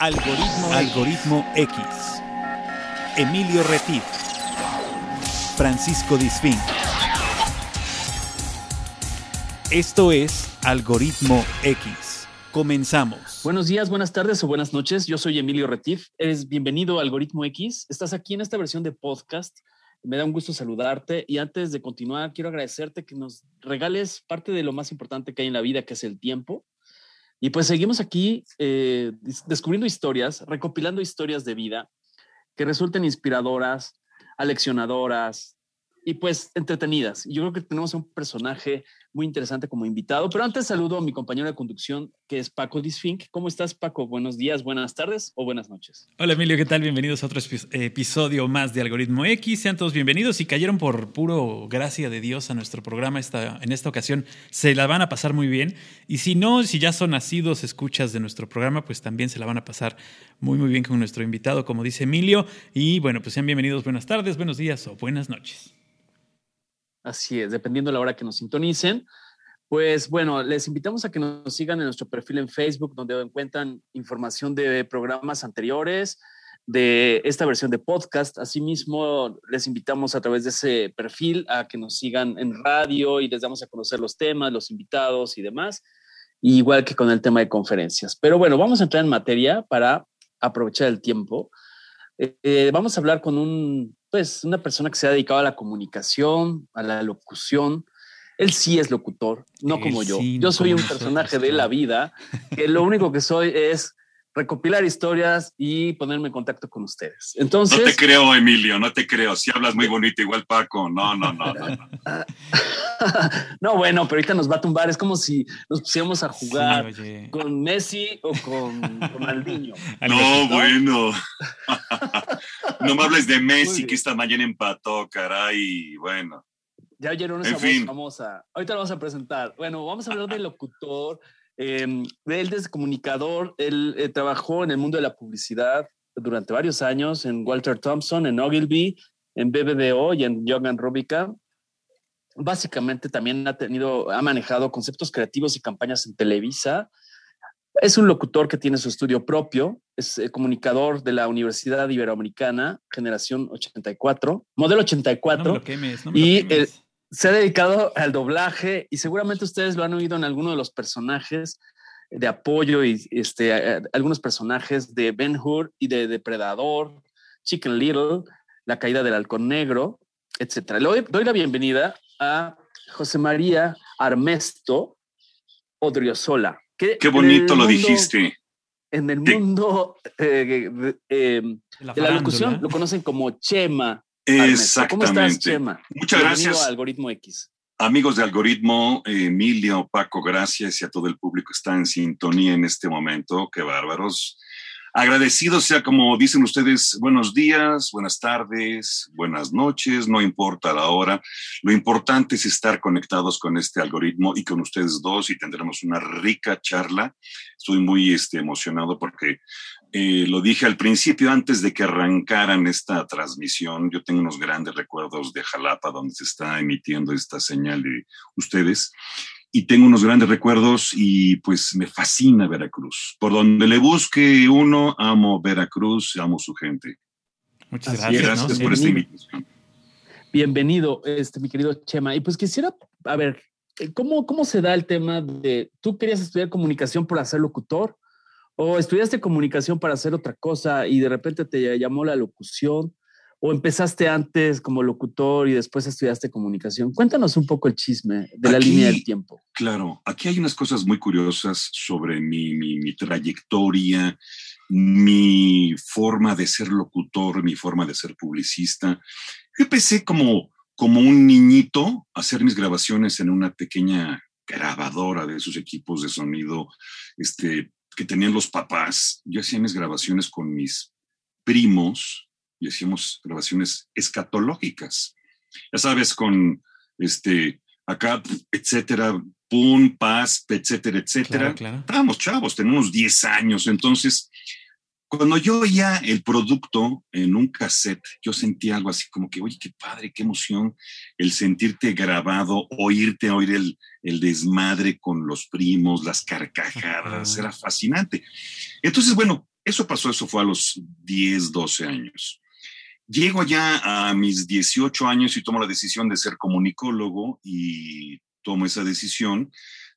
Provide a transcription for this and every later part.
Algoritmo, Algoritmo X. Emilio Retif. Francisco Disfín. Esto es Algoritmo X. Comenzamos. Buenos días, buenas tardes o buenas noches. Yo soy Emilio Retif. Eres bienvenido a Algoritmo X. Estás aquí en esta versión de podcast. Me da un gusto saludarte y antes de continuar quiero agradecerte que nos regales parte de lo más importante que hay en la vida, que es el tiempo. Y pues seguimos aquí eh, descubriendo historias, recopilando historias de vida que resulten inspiradoras, aleccionadoras y pues entretenidas. Yo creo que tenemos un personaje muy interesante como invitado. Pero antes saludo a mi compañero de conducción, que es Paco Disfink. ¿Cómo estás, Paco? Buenos días, buenas tardes o buenas noches. Hola, Emilio, ¿qué tal? Bienvenidos a otro episodio más de Algoritmo X. Sean todos bienvenidos y cayeron por puro gracia de Dios a nuestro programa esta, en esta ocasión. Se la van a pasar muy bien. Y si no, si ya son nacidos escuchas de nuestro programa, pues también se la van a pasar muy, muy bien con nuestro invitado, como dice Emilio. Y bueno, pues sean bienvenidos, buenas tardes, buenos días o buenas noches. Así es, dependiendo de la hora que nos sintonicen. Pues bueno, les invitamos a que nos sigan en nuestro perfil en Facebook, donde encuentran información de programas anteriores, de esta versión de podcast. Asimismo, les invitamos a través de ese perfil a que nos sigan en radio y les damos a conocer los temas, los invitados y demás, igual que con el tema de conferencias. Pero bueno, vamos a entrar en materia para aprovechar el tiempo. Eh, vamos a hablar con un, pues, una persona que se ha dedicado a la comunicación, a la locución, él sí es locutor, no como yo. yo soy un personaje de la vida que lo único que soy es recopilar historias y ponerme en contacto con ustedes. Entonces, no te creo, Emilio, no te creo. Si hablas muy bonito, igual Paco. No, no, no, no. No, bueno, pero ahorita nos va a tumbar. Es como si nos pusiéramos a jugar con Messi o con Ronaldinho. No, bueno. no me hables de Messi que esta mañana empató, caray. Bueno. Ya oyeron esa voz famosa. Ahorita lo vamos a presentar. Bueno, vamos a hablar del locutor. Eh, él es comunicador. Él eh, trabajó en el mundo de la publicidad durante varios años en Walter Thompson, en Ogilvy, en BBDO y en Young Rubica. Básicamente también ha tenido, ha manejado conceptos creativos y campañas en Televisa. Es un locutor que tiene su estudio propio, es eh, comunicador de la Universidad Iberoamericana, generación 84, modelo 84. y se ha dedicado al doblaje y seguramente ustedes lo han oído en alguno de los personajes de apoyo y este, algunos personajes de Ben Hur y de Depredador, Chicken Little, La caída del halcón negro, etc. Le doy, la bienvenida a José María Armesto Odriozola. Qué bonito lo dijiste. En el mundo eh, eh, de la locución lo conocen como Chema. Exactamente. ¿Cómo estás, Chema? Muchas gracias. Algoritmo X. Amigos de Algoritmo, Emilio, Paco, gracias y a todo el público que está en sintonía en este momento. Qué bárbaros. Agradecido sea como dicen ustedes, buenos días, buenas tardes, buenas noches, no importa la hora. Lo importante es estar conectados con este algoritmo y con ustedes dos y tendremos una rica charla. Estoy muy este, emocionado porque eh, lo dije al principio, antes de que arrancaran esta transmisión, yo tengo unos grandes recuerdos de Jalapa, donde se está emitiendo esta señal de ustedes, y tengo unos grandes recuerdos y pues me fascina Veracruz. Por donde le busque uno, amo Veracruz, amo su gente. Muchas gracias. Gracias por esta invitación. Bienvenido, este, mi querido Chema. Y pues quisiera, a ver, ¿cómo, ¿cómo se da el tema de, tú querías estudiar comunicación por ser locutor? ¿O estudiaste comunicación para hacer otra cosa y de repente te llamó la locución? ¿O empezaste antes como locutor y después estudiaste comunicación? Cuéntanos un poco el chisme de la línea del tiempo. Claro, aquí hay unas cosas muy curiosas sobre mi, mi, trayectoria, mi forma de ser locutor, mi forma de ser publicista. Yo empecé como, como un niñito a hacer mis grabaciones en una pequeña grabadora de esos equipos de sonido este, que tenían los papás. Yo hacía mis grabaciones con mis primos y hacíamos grabaciones escatológicas. Ya sabes, con este, acá, etcétera, pum, paz, etcétera, etcétera. Estábamos chavos, teníamos 10 años. Entonces, cuando yo oía el producto en un cassette, yo sentía algo así como que, oye, qué padre, qué emoción el sentirte grabado, oírte, oír el, el desmadre con los primos, las carcajadas, era fascinante. Entonces, bueno, Eso pasó, eso fue a los 10, 12 años. Llego ya a mis 18 años y tomo la decisión de ser comunicólogo y tomo esa decisión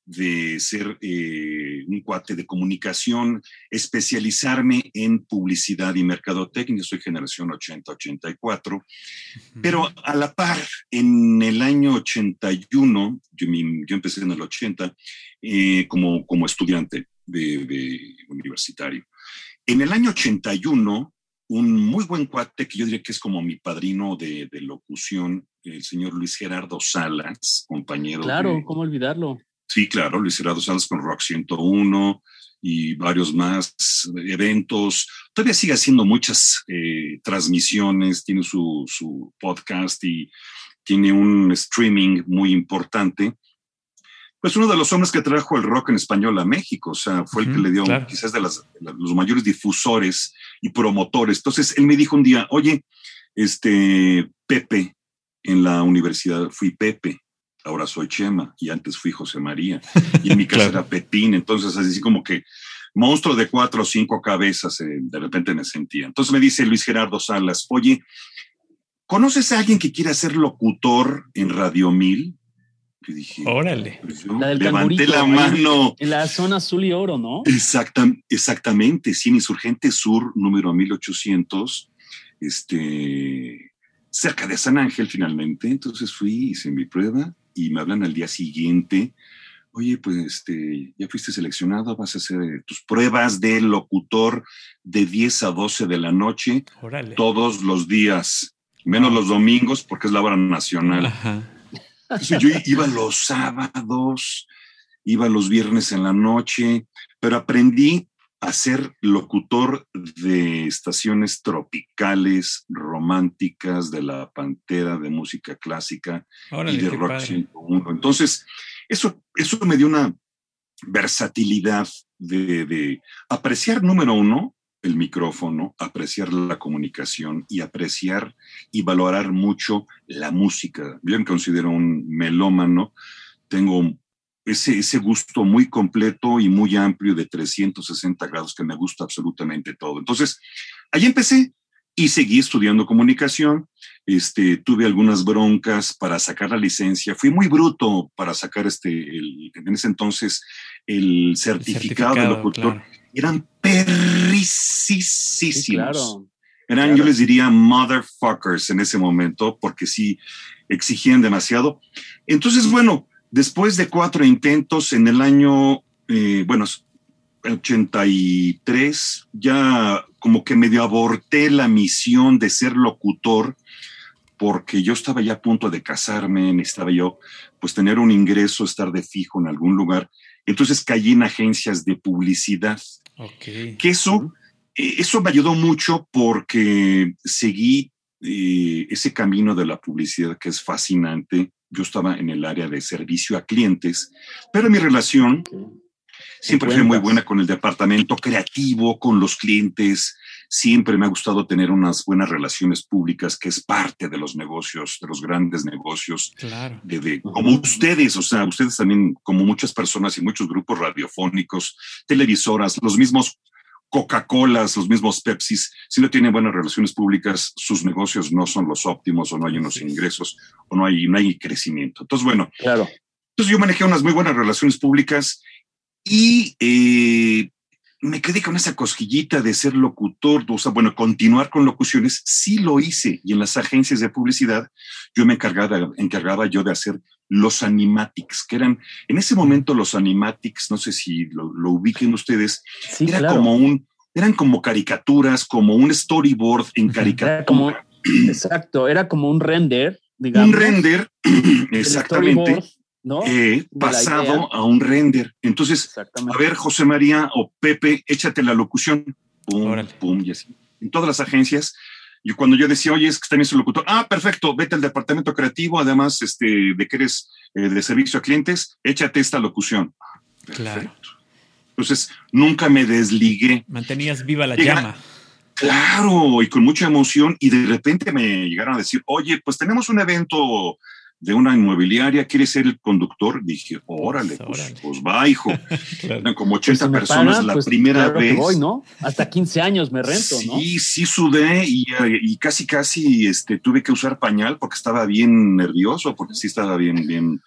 de ser eh, un cuate de comunicación, especializarme en publicidad y mercadotecnia. Soy generación 80-84. Pero a la par, en el año 81, yo, yo empecé en el 80 eh, como, como estudiante de, universitario. En el año 81, un muy buen cuate que yo diría que es como mi padrino de, de locución, el señor Luis Gerardo Salas, compañero. Claro, ¿cómo olvidarlo? Sí, claro, Luis Gerardo Salas con Rock 101 y varios más eventos. Todavía sigue haciendo muchas eh, transmisiones, tiene su, su, podcast y tiene un streaming muy importante. Pues uno de los hombres que trajo el rock en español a México, o sea, fue el que le dio quizás de las, los mayores difusores y promotores. Entonces, él me dijo un día, oye, este Pepe, en la universidad fui Pepe, ahora soy Chema y antes fui José María y en mi casa era Pepín, entonces así como que monstruo de cuatro o cinco cabezas eh, de repente me sentía. Entonces me dice Luis Gerardo Salas, oye, ¿conoces a alguien que quiera ser locutor en Radio Mil? Y dije, órale. Pues levanté la mano. En la zona azul y oro, ¿no? exactamente, sí, Insurgente Sur, número 1800, este, cerca de San Ángel finalmente. Entonces fui, hice mi prueba y me hablan al día siguiente, oye, pues este, ya fuiste seleccionado, vas a hacer eh, tus pruebas de locutor de 10 a 12 de la noche todos los días, menos los domingos porque es la hora nacional. yo iba los sábados, iba los viernes en la noche, pero aprendí a ser locutor de estaciones tropicales, románticas, de la pantera, de música clásica y de rock 101. Entonces, eso, eso me dio una versatilidad de, apreciar, número uno, el micrófono, apreciar la comunicación y apreciar y valorar mucho la música. Yo me considero un melómano, tengo ese, ese gusto muy completo y muy amplio de 360 grados que me gusta absolutamente todo. Entonces, ahí empecé y seguí estudiando comunicación. Este, tuve algunas broncas para sacar la licencia. Fui muy bruto para sacar este, en ese entonces el certificado, de locutor. Eran perricisísimos. Eran, yo les diría, motherfuckers en ese momento, porque sí exigían demasiado. Entonces, bueno, Después de cuatro intentos en el año, eh, bueno, 83, ya como que medio aborté la misión de ser locutor porque yo estaba ya a punto de casarme, necesitaba yo pues tener un ingreso, estar de fijo en algún lugar. Entonces caí en agencias de publicidad. Okay. Que eso, eh, eso me ayudó mucho porque seguí eh, ese camino de la publicidad que es fascinante yo estaba en el área de servicio a clientes, pero mi relación siempre fue muy buena con el departamento creativo, con los clientes. Siempre me ha gustado tener unas buenas relaciones públicas, que es parte de los negocios, de los grandes negocios. Claro. De, como ustedes, o sea, ustedes también, como muchas personas y muchos grupos radiofónicos, televisoras, los mismos Coca-Colas, los mismos Pepsis, si no tienen buenas relaciones públicas, sus negocios no son los óptimos o no hay unos ingresos o no hay, no hay crecimiento. Entonces, bueno, claro. entonces yo manejé unas muy buenas relaciones públicas y eh, me quedé con esa cosquillita de ser locutor, o sea, bueno, continuar con locuciones, sí lo hice y en las agencias de publicidad yo me encargaba, encargaba yo de hacer los animatics, que eran, en ese momento los animatics, no sé si lo, ubiquen ustedes, era como un, eran como caricaturas, como un storyboard en caricatura. exacto, era como un render, digamos. Un render, exactamente. ¿No? Eh, pasado a un render. Entonces, a ver, José María o Pepe, échate la locución. Pum, pum, y así. En todas las agencias y cuando yo decía, oye, es que también soy locutor, ah, perfecto, vete al departamento creativo, además este, de que eres eh, de servicio a clientes, échate esta locución. Claro. Entonces, nunca me desligué. Mantenías viva la llama. Claro, y con mucha emoción, y de repente me llegaron a decir, oye, pues tenemos un evento de una inmobiliaria, ¿quieres ser el conductor? Dije, órale, pues, pues, va, hijo. Eran como 80 pues personas la pues, primera vez. Voy, ¿no? Hasta 15 años me rento, ¿no? Sí, sí sudé y, y, casi, casi este, tuve que usar pañal porque estaba bien nervioso, porque sí estaba bien, bien,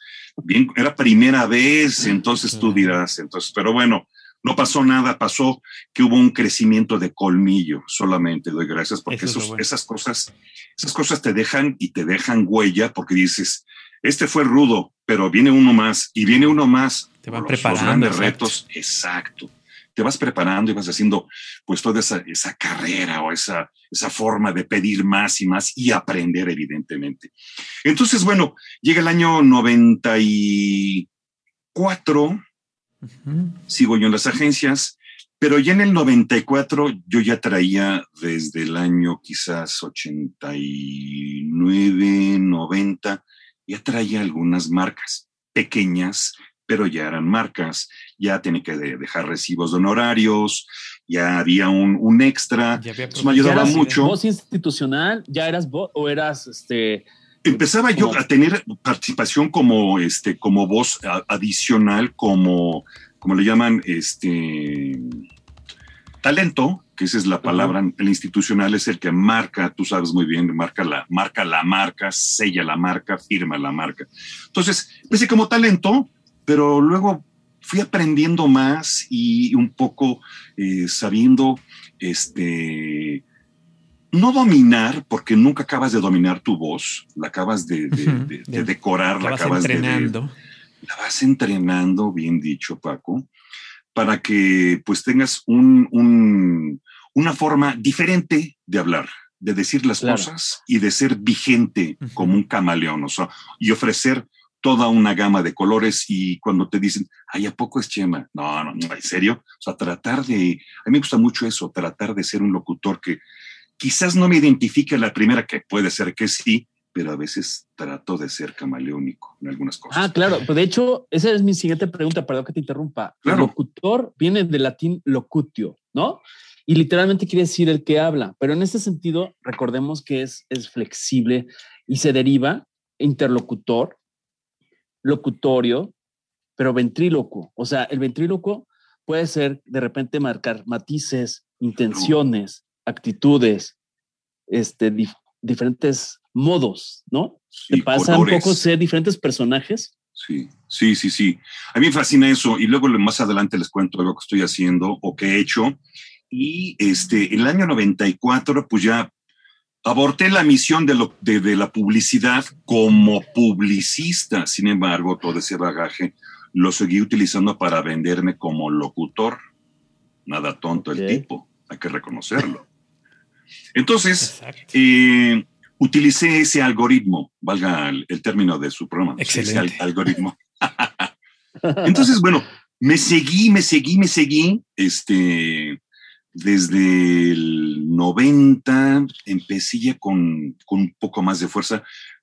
bien, era primera vez, entonces tú dirás, entonces, pero bueno, no pasó nada, pasó que hubo un crecimiento de colmillo, solamente doy gracias porque esas cosas, esas cosas te dejan y te dejan huella porque dices, este fue rudo, pero viene uno más y viene uno más. Te van preparando. Los grandes retos, exacto. Te vas preparando y vas haciendo pues toda esa, esa carrera o esa, esa forma de pedir más y más y aprender evidentemente. Entonces, bueno, llega el año 94 Sigo yo en las agencias, pero ya en el 94 yo ya traía desde el año quizás 89, 90, ya traía algunas marcas pequeñas, pero ya eran marcas, ya tenía que dejar recibos de honorarios, ya había un, extra, eso me ayudaba mucho. ¿Voz institucional? ¿Ya eras vos o eras este empezaba yo a tener participación como, este, como voz adicional, como, como le llaman, este, talento, que esa es la palabra, el institucional es el que marca, tú sabes muy bien, marca la, marca la marca, sella la marca, firma la marca. Entonces, empecé como talento, pero luego fui aprendiendo más y un poco eh, sabiendo, este, no dominar, porque nunca acabas de dominar tu voz, la acabas de, decorar, la, acabas entrenando. de, La vas entrenando, bien dicho, Paco, para que pues tengas un, una forma diferente de hablar, de decir las cosas y de ser vigente como un camaleón, o sea, y ofrecer toda una gama de colores y cuando te dicen, ay, ¿a poco es Chema? No, no, no, en serio. O sea, tratar de, a mí me gusta mucho eso, tratar de ser un locutor que Quizás no me identifique la primera, que puede ser que sí, pero a veces trato de ser camaleónico en algunas cosas. Ah, claro. Pues de hecho, esa es mi siguiente pregunta, perdón que te interrumpa. Locutor viene del latín locutio, ¿no? Y literalmente quiere decir el que habla, pero en este sentido, recordemos que es, es flexible y se deriva interlocutor, locutorio, pero ventrílocuo. O sea, el ventrílocuo puede ser de repente marcar matices, intenciones, actitudes, este, diferentes modos, ¿no? ¿Te pasa un poco ser diferentes personajes? Sí, sí, sí, sí. A mí me fascina eso y luego más adelante les cuento lo que estoy haciendo o que he hecho. Y este, el año 94, pues ya aborté la misión de, lo, de, de, la publicidad como publicista. Sin embargo, todo ese bagaje lo seguí utilizando para venderme como locutor. Nada tonto el tipo, hay que reconocerlo. Entonces, eh, utilicé ese algoritmo, valga el, término de su programa. Excelente. algoritmo. Entonces, bueno, me seguí, me seguí, me seguí, este, desde el 90 empecé ya con, un poco más de fuerza,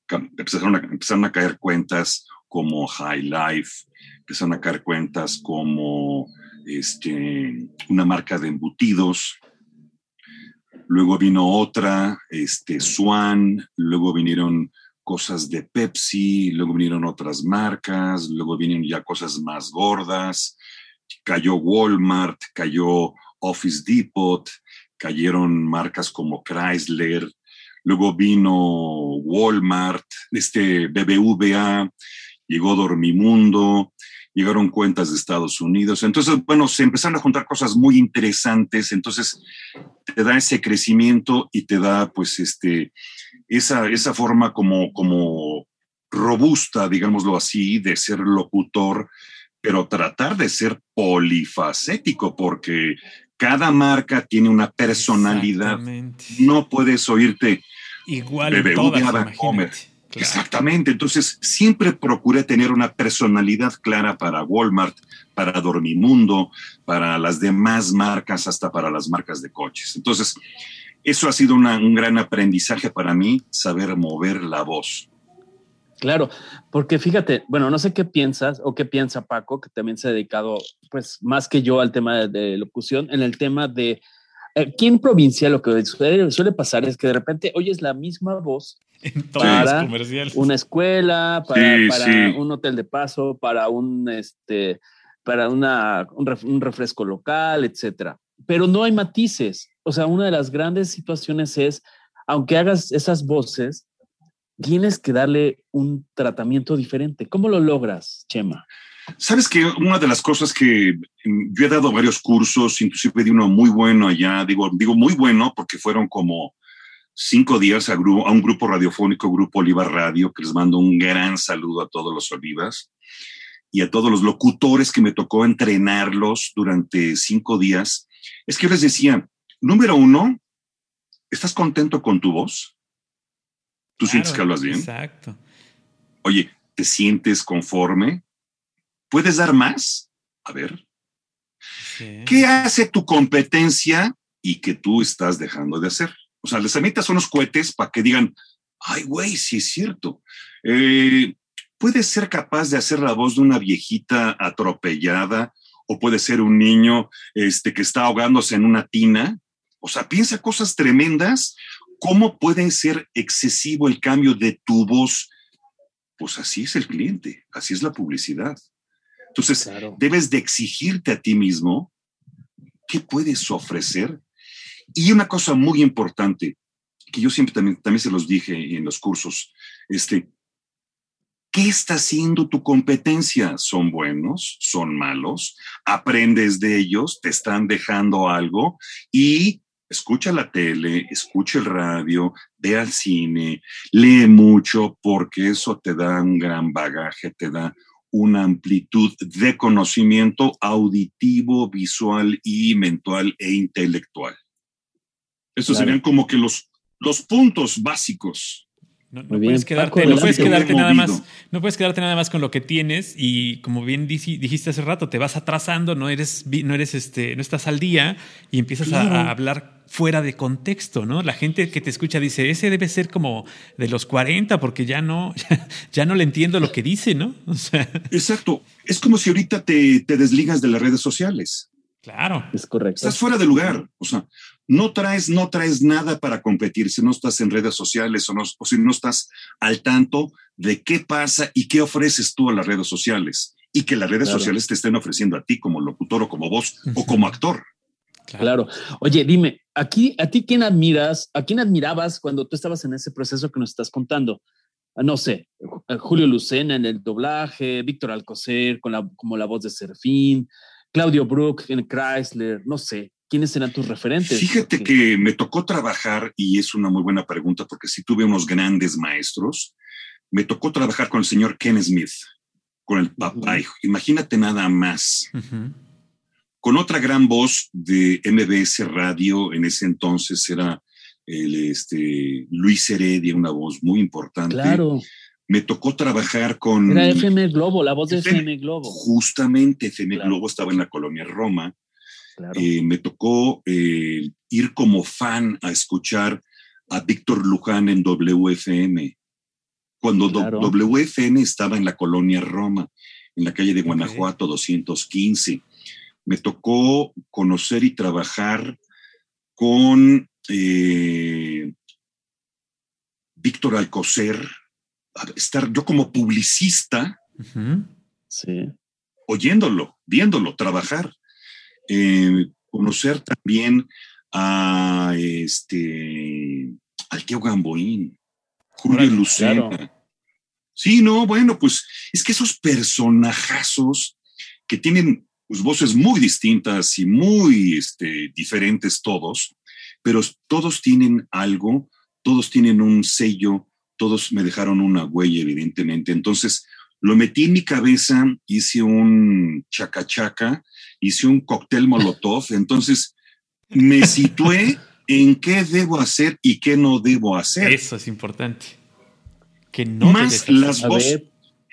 empezaron a, empezaron a caer cuentas como High Life, empezaron a caer cuentas como este, una marca de embutidos, luego vino otra, este, Swan, luego vinieron cosas de Pepsi, luego vinieron otras marcas, luego vinieron ya cosas más gordas, cayó Walmart, cayó Office Depot, cayeron marcas como Chrysler, luego vino Walmart, este BBVA, llegó Dormimundo, llegaron cuentas de Estados Unidos. Entonces, bueno, se empezaron a juntar cosas muy interesantes. Entonces, te da ese crecimiento y te da, pues, este, esa, esa forma como, como robusta, digámoslo así, de ser locutor, pero tratar de ser polifacético, porque cada marca tiene una personalidad. No puedes oírte igual en todas, Exactamente, entonces siempre procuré tener una personalidad clara para Walmart, para Dormimundo, para las demás marcas, hasta para las marcas de coches. Entonces, eso ha sido un gran aprendizaje para mí, saber mover la voz. Claro, porque fíjate, bueno, no sé qué piensas o qué piensa Paco, que también se ha dedicado, pues, más que yo al tema de, locución, en el tema de aquí en provincia lo que suele, suele pasar es que de repente oyes la misma voz para una escuela, para, un hotel de paso, para un este, para una, un, refresco local, etcétera. Pero no hay matices. O sea, una de las grandes situaciones es, aunque hagas esas voces, tienes que darle un tratamiento diferente. ¿Cómo lo logras, Chema? Sabes que una de las cosas que mm, yo he dado varios cursos, inclusive de uno muy bueno allá, digo, digo muy bueno porque fueron como cinco días a, a un grupo radiofónico, Grupo Oliva Radio, que les mando un gran saludo a todos los Olivas y a todos los locutores que me tocó entrenarlos durante cinco días. Es que yo les decía, número uno, ¿estás contento con tu voz? ¿Tú sientes que hablas bien? Exacto. Oye, ¿te sientes conforme? ¿Puedes dar más? A ver. ¿Qué hace tu competencia y que tú estás dejando de hacer? O sea, les emitas unos cohetes para que digan, ay, güey, sí es cierto. Eh, puedes ser capaz de hacer la voz de una viejita atropellada o puede ser un niño este, que está ahogándose en una tina. O sea, piensa cosas tremendas ¿Cómo puede ser excesivo el cambio de tu voz? Pues así es el cliente, así es la publicidad. Entonces, debes de exigirte a ti mismo qué puedes ofrecer. Y una cosa muy importante, que yo siempre también, también se los dije en los cursos, este, ¿qué está haciendo tu competencia? ¿Son buenos? ¿Son malos? ¿Aprendes de ellos? ¿Te están dejando algo? Y escucha la tele, escucha el radio, ve al cine, lee mucho, porque eso te da un gran bagaje, te da una amplitud de conocimiento auditivo, visual y mental e intelectual. Esos serían como que los, los puntos básicos. No, puedes quedarte, no puedes quedarte nada más, no puedes quedarte nada más con lo que tienes y como bien dijiste hace rato, te vas atrasando, no eres, no eres este, no estás al día y empiezas a, hablar fuera de contexto, ¿no? La gente que te escucha dice, ese debe ser como de los 40 porque ya no, ya, no le entiendo lo que dice, ¿no? Exacto. Es como si ahorita te, te desligas de las redes sociales. Claro. Es correcto. Estás fuera de lugar. O sea, no traes, no traes nada para competir si no estás en redes sociales o, no, o si no estás al tanto de qué pasa y qué ofreces tú a las redes sociales y que las redes sociales te estén ofreciendo a ti como locutor o como voz o como actor. Claro. Oye, dime, aquí a ti quién admiras, a quién admirabas cuando tú estabas en ese proceso que nos estás contando. No sé, Julio Lucena en el doblaje, Víctor Alcocer con la, como la voz de Serfín, Claudio Brook en Chrysler, no sé, ¿quiénes eran tus referentes? Fíjate que me tocó trabajar, y es una muy buena pregunta porque sí tuve unos grandes maestros, me tocó trabajar con el señor Ken Smith, con el papá, imagínate nada más. Con otra gran voz de MBS Radio, en ese entonces era el, este, Luis Heredia, una voz muy importante. Claro me tocó trabajar con... Era FM Globo, la voz de FM, Globo. Justamente FM Globo estaba en la colonia Roma. Eh, me tocó eh, ir como fan a escuchar a Víctor Luján en WFM, cuando WFM estaba en la colonia Roma, en la calle de Guanajuato 215. Me tocó conocer y trabajar con eh, Víctor Alcocer, estar yo como publicista, oyéndolo, viéndolo, trabajar, eh, conocer también a este al tío Gamboín, Julio Lucena. Sí, no, bueno, pues es que esos personajazos que tienen pues, voces muy distintas y muy este, diferentes todos, pero todos tienen algo, todos tienen un sello todos me dejaron una huella, evidentemente. Entonces, lo metí en mi cabeza, hice un chacachaca, hice un cóctel molotov, entonces me situé en qué debo hacer y qué no debo hacer. Eso es importante. Que no más las voces.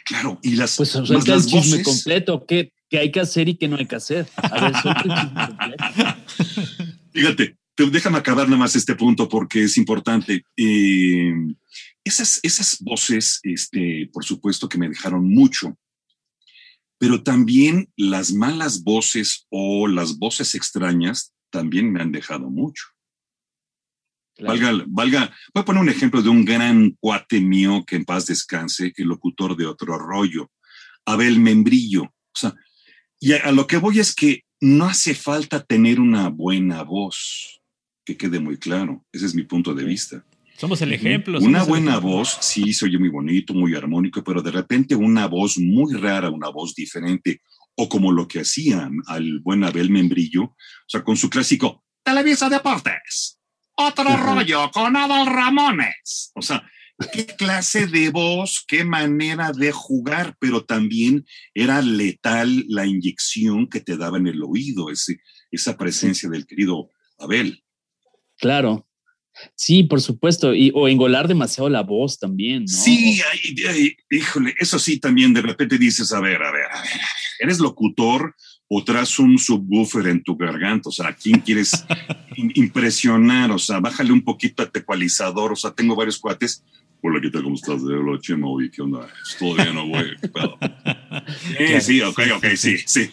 Claro, y las, pues, más las el chisme completo, ¿qué, ¿qué, hay que hacer y qué no hay que hacer. A ver, el chisme completo. Fíjate, déjame acabar nada más este punto porque es importante. Eh, esas, esas voces, este, por supuesto que me dejaron mucho, pero también las malas voces o las voces extrañas también me han dejado mucho. Valga, valga, voy a poner un ejemplo de un gran cuate mío que en paz descanse, el locutor de otro rollo, Abel Membrillo. O sea, y a, lo que voy es que no hace falta tener una buena voz, que quede muy claro. Ese es mi punto de vista. Somos el ejemplo. Una buena voz, sí, se oye muy bonito, muy armónico, pero de repente una voz muy rara, una voz diferente, o como lo que hacía al buen Abel Membrillo, o sea, con su clásico Televisa Deportes, otro rollo con Adal Ramones. O sea, qué clase de voz, qué manera de jugar, pero también era letal la inyección que te daba en el oído, ese, esa presencia del querido Abel. Claro. Sí, por supuesto, y, o engolar demasiado la voz también. ¿no? Sí, híjole, eso sí también de repente dices, a ver, a ver, a ver, eres locutor o traes un subwoofer en tu garganta, o sea, ¿a quién quieres impresionar? O sea, bájale un poquito a ecualizador, o sea, tengo varios cuates Hola, ¿qué tal? ¿Cómo estás? Hola, Chema, oye, ¿qué onda? Todavía no, güey. Sí, sí, ok, ok, sí, sí.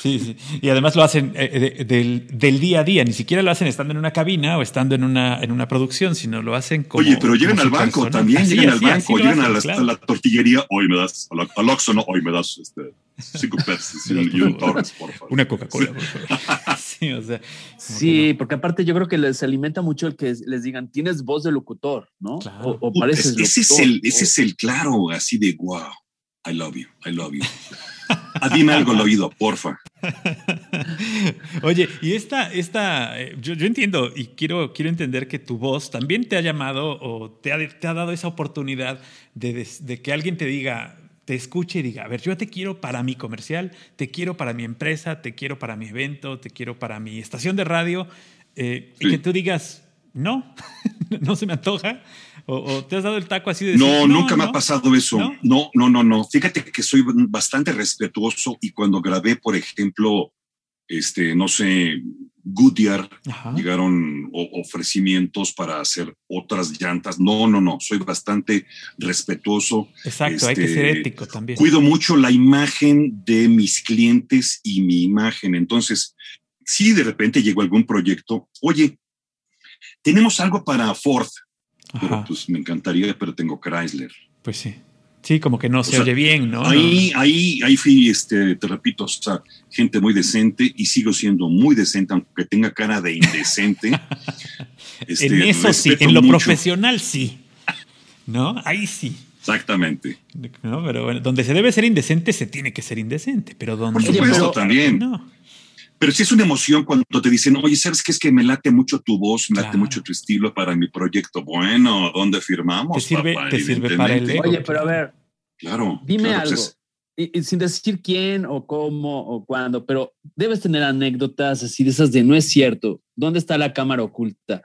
Sí, sí. Y además lo hacen eh, del, del, día a día, ni siquiera lo hacen estando en una cabina o estando en una, en una producción, sino lo hacen como. Oye, pero llegan al banco también, llegan al banco, llegan a, la, a, la, tortillería, hoy me das, al Oxxo, no, hoy me das este, cinco pesos y, un Torres, por favor. Una Coca-Cola, por favor. sí, o sea. Sí, porque aparte yo creo que les alimenta mucho el que les digan, tienes voz de locutor, ¿no? Claro. O, pareces locutor, ese, es el, ese es el claro, así de wow, I love you, I love you. Ah, dime algo al oído, porfa. Oye, y esta, esta eh, yo, yo, entiendo y quiero, quiero entender que tu voz también te ha llamado o te ha, te ha dado esa oportunidad de, de, de, que alguien te diga, te escuche y diga, a ver, yo te quiero para mi comercial, te quiero para mi empresa, te quiero para mi evento, te quiero para mi estación de radio, eh, sí. y que tú digas, no, no se me antoja. O, te has dado el taco así de decir, no, no, nunca me ha pasado eso. ¿No? no, no, no, no. Fíjate que soy bastante respetuoso y cuando grabé, por ejemplo, este, no sé, Goodyear, Ajá. llegaron ofrecimientos para hacer otras llantas. No, no, no, soy bastante respetuoso. Exacto, este, hay que ser ético también. Cuido mucho la imagen de mis clientes y mi imagen. Entonces, si de repente llegó algún proyecto, oye, tenemos algo para Ford. Pero, pues me encantaría, pero tengo Chrysler. Pues sí. Sí, como que no o se sea, oye bien, ¿no? Ahí, ahí, ahí fui, este, te repito, o sea, gente muy decente y sigo siendo muy decente, aunque tenga cara de indecente. este, en eso sí, en lo mucho. profesional sí. ¿No? Ahí sí. Exactamente. No, pero bueno, donde se debe ser indecente, se tiene que ser indecente. Pero donde. Por supuesto, también. No. Pero sí es una emoción cuando te dicen, oye, ¿sabes qué? Es que me late mucho tu voz, me claro. late mucho tu estilo para mi proyecto. Bueno, ¿dónde firmamos? Te sirve, papá? te sirve para el ego. Oye, pero a ver. Claro. Dime claro, algo. Pues y, y sin decir quién o cómo o cuándo, pero debes tener anécdotas así de esas de no es cierto. ¿Dónde está la cámara oculta?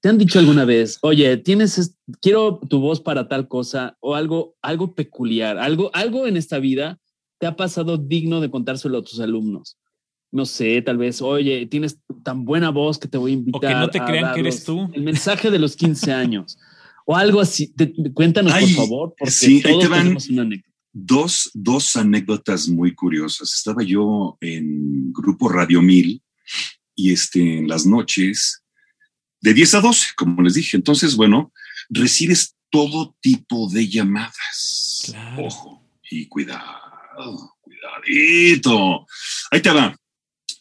¿Te han dicho alguna vez, oye, tienes, quiero tu voz para tal cosa o algo, algo peculiar, algo, algo en esta vida te ha pasado digno de contárselo a tus alumnos? No sé, tal vez, oye, tienes tan buena voz que te voy a invitar. O que no te crean que eres tú. El mensaje de los 15 años. o algo así. Te, cuéntanos, Ay, por favor, porque sí, todos ahí te van tenemos una anécdota. Dos, dos anécdotas muy curiosas. Estaba yo en Grupo Radio 1000 y este, en las noches, de 10 a 12, como les dije. Entonces, bueno, recibes todo tipo de llamadas. Claro. Ojo, y cuidado, cuidadito. Ahí te va.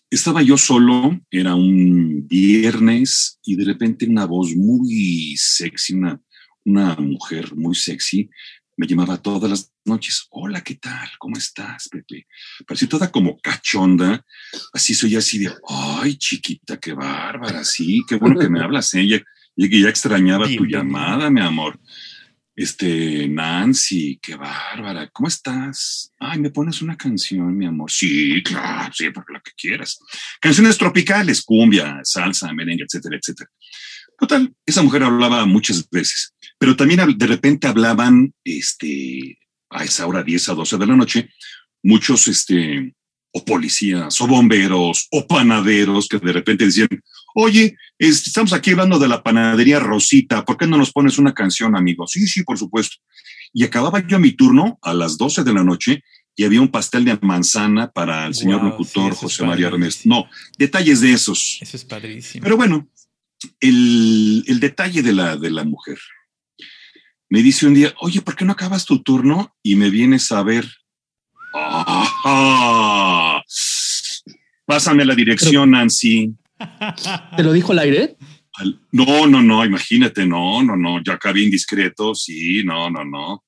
Estaba yo solo, era un viernes y de repente una voz muy sexy, una, una mujer muy sexy, me llamaba todas las noches, hola, ¿qué tal? ¿Cómo estás, Pepe? Parecía toda como cachonda, así soy así de, ay, chiquita, qué bárbara, sí, qué bueno que me hablas, ella, ¿eh? ya extrañaba Bien, tu llamada, mi amor. Este, Nancy, qué bárbara, ¿cómo estás? Ay, ¿me pones una canción, mi amor? Sí, claro, sí, por lo que quieras. Canciones tropicales, cumbia, salsa, merengue, etcétera, etcétera. Total, esa mujer hablaba muchas veces, pero también de repente hablaban, este, a esa hora 10 a 12 de la noche, muchos, este, o policías, o bomberos, o panaderos que de repente decían, oye, estamos aquí hablando de la panadería Rosita, ¿por qué no nos pones una canción, amigo? Sí, sí, por supuesto. Y acababa yo mi turno a las 12 de la noche y había un pastel de manzana para el señor locutor sí, José María Ernesto. No, detalles de esos. Eso es padrísimo. Pero bueno, el, el detalle de la, de la mujer. Me dice un día, oye, ¿por qué no acabas tu turno? Y me vienes a ver. ¡Ah! Pásame la dirección, Nancy. ¿Te lo dijo al aire? No, no, no, imagínate, no, no, no, ya acabé indiscreto, sí, no, no, no.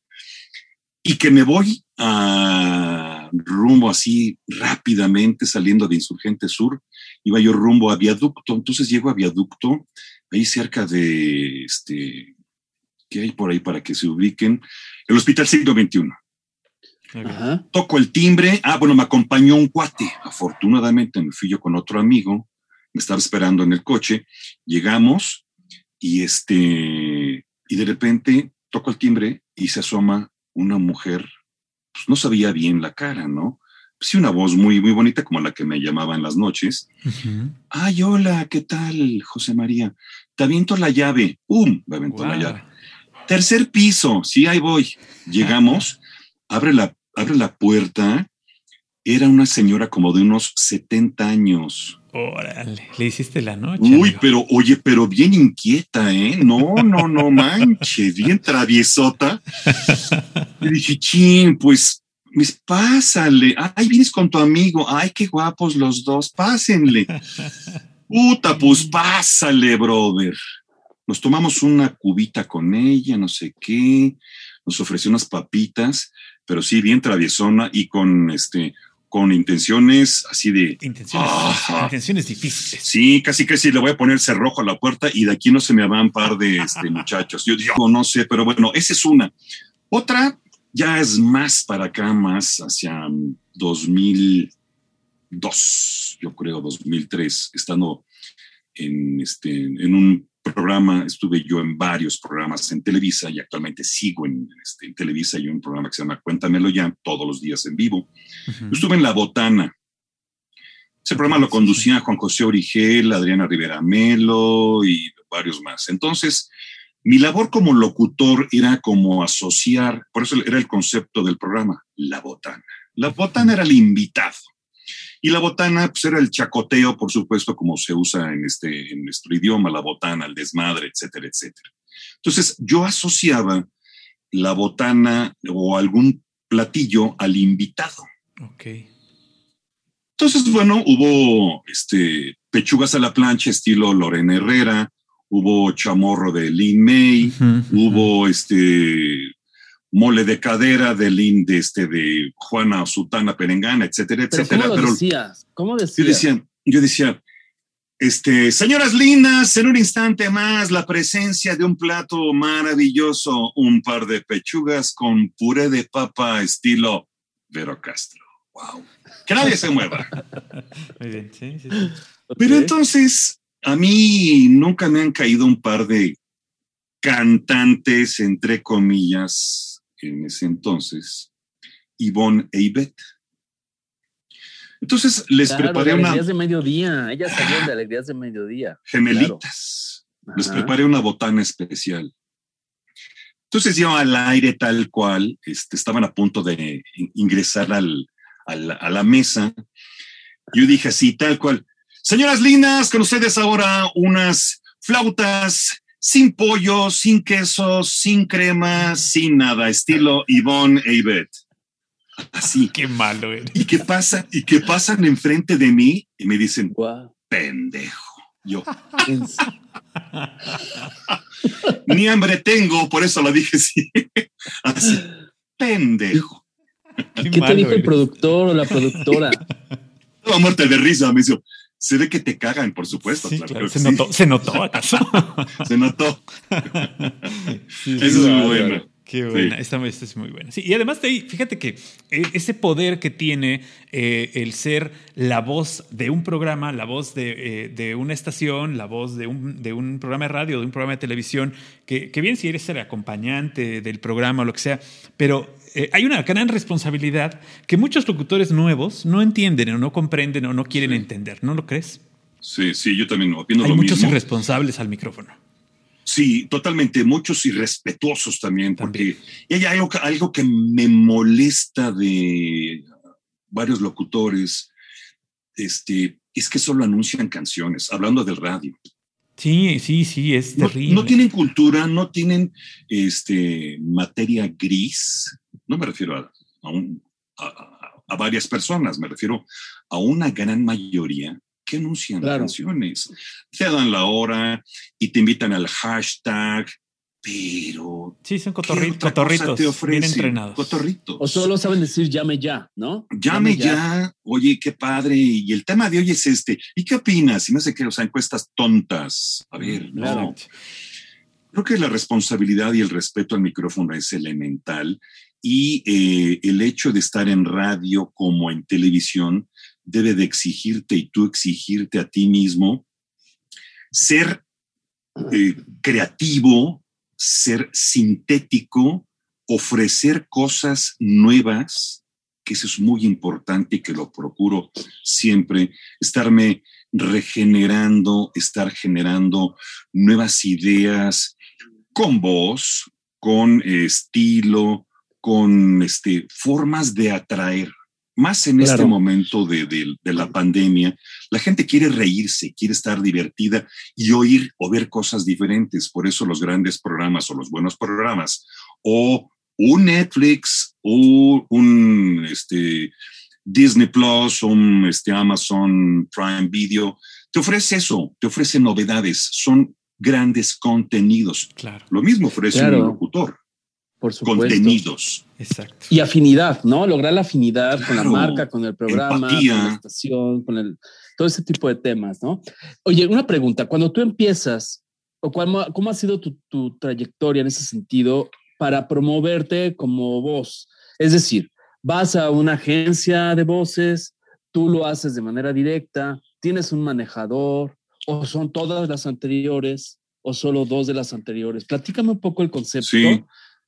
Y que me voy a rumbo así rápidamente saliendo de Insurgente Sur, iba yo rumbo a Viaducto, entonces llego a Viaducto, ahí cerca de, este, ¿qué hay por ahí para que se ubiquen? El Hospital Siglo XXI. Toco el timbre, ah, bueno, me acompañó un cuate, afortunadamente me fui yo con otro amigo, me estaba esperando en el coche, llegamos y este, y de repente toco el timbre y se asoma una mujer, pues no sabía bien la cara, ¿no? Sí, una voz muy, muy bonita, como la que me llamaba en las noches. Ay, hola, ¿qué tal, José María? Te aviento la llave. ¡Pum! Me aventó la llave. Tercer piso, sí, ahí voy. Llegamos, abre la, abre la puerta. Era una señora como de unos 70 años. Órale, le hiciste la noche. Uy, pero oye, pero bien inquieta, ¿eh? No, no, no manches, bien traviesota. Le dije, chin, pues, pues pásale. Ay, vienes con tu amigo. Ay, qué guapos los dos, pásenle. Puta, pues pásale, brother. Nos tomamos una cubita con ella, no sé qué. Nos ofreció unas papitas, pero sí, bien traviesona y con este con intenciones así de... Intenciones, difíciles. Sí, casi casi le voy a poner cerrojo a la puerta y de aquí no se me va un par de este, muchachos. Yo digo, no sé, pero bueno, esa es una. Otra ya es más para acá, más hacia 2002, yo creo, 2003, estando en, este, en un programa, estuve yo en varios programas en Televisa y actualmente sigo en, este, Televisa y un programa que se llama Cuéntamelo ya, todos los días en vivo. Estuve en La Botana. Ese programa lo conducía Juan José Origel, Adriana Rivera Melo y varios más. Entonces, mi labor como locutor era como asociar, por eso era el concepto del programa, La Botana. La Botana era el invitado. Y la botana, pues era el chacoteo, por supuesto, como se usa en, este, en nuestro idioma, la botana, el desmadre, etcétera, etcétera. Entonces, yo asociaba la botana o algún platillo al invitado. Ok. Entonces, bueno, hubo este, pechugas a la plancha estilo Lorena Herrera, hubo chamorro de Lin May, hubo este mole de cadera del de, este, de Juana Sutana Perengana, etcétera, etcétera. ¿cómo Pero decías? ¿Cómo decías? Yo decía, yo decía, este, señoras lindas, en un instante más la presencia de un plato maravilloso, un par de pechugas con puré de papa estilo Vero Castro. Wow. Que nadie se mueva. Muy bien, sí, sí, Pero entonces, a mí nunca me han caído un par de cantantes, entre comillas, en ese entonces, Yvonne e Ivette. Entonces les preparé una. Alegrías de mediodía, ellas salieron de alegrías de mediodía. Gemelitas. Les preparé una botana especial. Entonces yo al aire tal cual, este, estaban a punto de ingresar al, a la mesa. Yo dije así, tal cual. Señoras lindas, con ustedes ahora unas flautas sin pollo, sin queso, sin crema, sin nada, estilo Yvonne e Así. Qué malo ¿Y qué pasa? ¿Y qué pasan enfrente de mí? Y me dicen, pendejo. Yo. Ni hambre tengo, por eso lo dije así. así. Pendejo. ¿Qué, te dijo el productor o la productora? Estaba muerte de risa, me dijo, se ve que te cagan, por supuesto. se, notó, ¿Se notó acaso? se notó. Eso es muy bueno. Qué buena, esta, es muy buena. Sí, y además de ahí, fíjate que eh, ese poder que tiene eh, el ser la voz de un programa, la voz de, eh, de, una estación, la voz de un, de un programa de radio, de un programa de televisión, que, que bien si eres el acompañante del programa o lo que sea, pero eh, hay una gran responsabilidad que muchos locutores nuevos no entienden o no comprenden o no quieren entender, ¿no lo crees? Sí, sí, yo también opino hay muchos irresponsables al micrófono. Sí, totalmente, muchos irrespetuosos también, porque hay algo, algo que me molesta de varios locutores, este, es que solo anuncian canciones, hablando del radio. Sí, sí, sí, es terrible. No, tienen cultura, no tienen este, materia gris. No me refiero a, a, varias personas, me refiero a una gran mayoría que anuncian canciones. Te dan la hora y te invitan al hashtag pero. Sí, son cotorritos, bien entrenados. Cotorritos. O solo saben decir llame ya, ¿no? Llame, ya. Oye, qué padre. Y el tema de hoy es este. ¿Y qué opinas? Y no sé qué, o sea, encuestas tontas. A ver, no. Creo que la responsabilidad y el respeto al micrófono es elemental. Y eh, el hecho de estar en radio como en televisión debe de exigirte y tú exigirte a ti mismo ser eh, creativo, ser sintético, ofrecer cosas nuevas, que eso es muy importante y que lo procuro siempre, estarme regenerando, estar generando nuevas ideas con voz, con estilo, con este, formas de atraer más en este momento de, la pandemia, la gente quiere reírse, quiere estar divertida y oír o ver cosas diferentes. Por eso los grandes programas o los buenos programas o un Netflix o un este, Disney Plus o un este, Amazon Prime Video, te ofrece eso, te ofrece novedades, son grandes contenidos. Claro. Lo mismo ofrece un locutor. Por supuesto. Contenidos. Exacto. Y afinidad, ¿no? Lograr la afinidad con la marca, con el programa, con la estación, con el, todo ese tipo de temas, ¿no? Oye, una pregunta, cuando tú empiezas, o cómo, ha sido tu, tu trayectoria en ese sentido para promoverte como voz? Es decir, vas a una agencia de voces, tú lo haces de manera directa, tienes un manejador, o son todas las anteriores, o solo dos de las anteriores. Platícame un poco el concepto. Sí.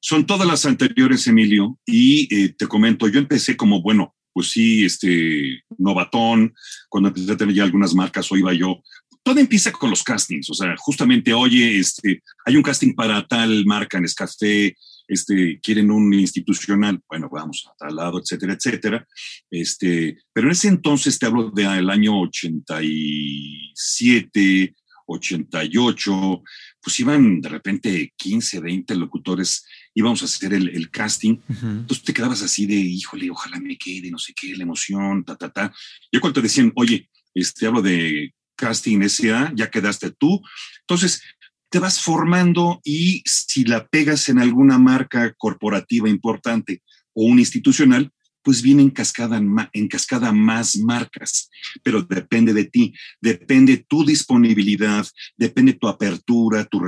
Son todas las anteriores, Emilio, y eh, te comento, yo empecé como, bueno, pues sí, este, novatón, cuando empecé a tener ya algunas marcas, o iba yo, todo empieza con los castings, o sea, justamente, oye, este, hay un casting para tal marca en Escafé, este, quieren un institucional, bueno, vamos a tal lado, etcétera, etcétera. Este, pero en ese entonces te hablo del año 87, 88, pues iban de repente 15, 20 locutores, íbamos a hacer el, casting. Entonces te quedabas así de, híjole, ojalá me quede, no sé qué, la emoción, ta, ta, ta. Yo cuando te decían, oye, este, hablo de casting SA, ya quedaste tú. Entonces te vas formando y si la pegas en alguna marca corporativa importante o un institucional, pues viene en cascada, en cascada más marcas, pero depende de ti, depende tu disponibilidad, depende tu apertura, tu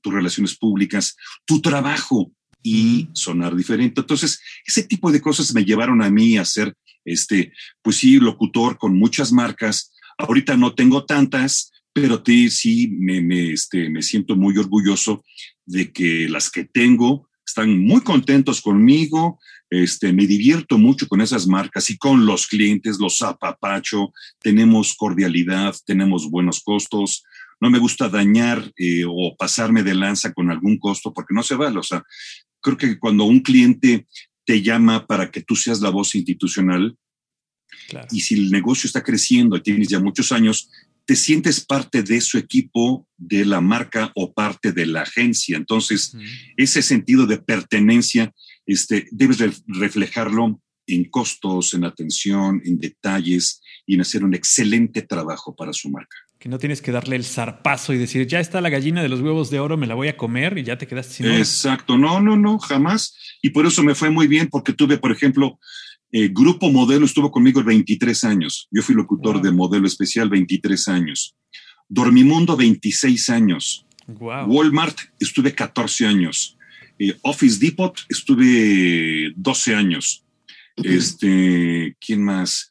tus relaciones públicas, tu trabajo y sonar diferente. Entonces, ese tipo de cosas me llevaron a mí a ser, este, pues sí, locutor con muchas marcas. Ahorita no tengo tantas, pero sí me, me, este, me siento muy orgulloso de que las que tengo están muy contentos conmigo, este, me divierto mucho con esas marcas y con los clientes, los apapacho, tenemos cordialidad, tenemos buenos costos, no me gusta dañar eh, o pasarme de lanza con algún costo porque no se vale. O sea, creo que cuando un cliente te llama para que tú seas la voz institucional y si el negocio está creciendo y tienes ya muchos años, te sientes parte de su equipo, de la marca o parte de la agencia. Entonces, ese sentido de pertenencia este, debes reflejarlo en costos, en atención, en detalles y en hacer un excelente trabajo para su marca. Que no tienes que darle el zarpazo y decir, ya está la gallina de los huevos de oro, me la voy a comer y ya te quedaste sin Exacto, no, no, no, jamás. Y por eso me fue muy bien, porque tuve, por ejemplo, eh, Grupo Modelo estuvo conmigo 23 años. Yo fui locutor de Modelo Especial 23 años. Dormimundo 26 años. Walmart estuve 14 años. Eh, Office Depot estuve 12 años. Este, ¿quién más?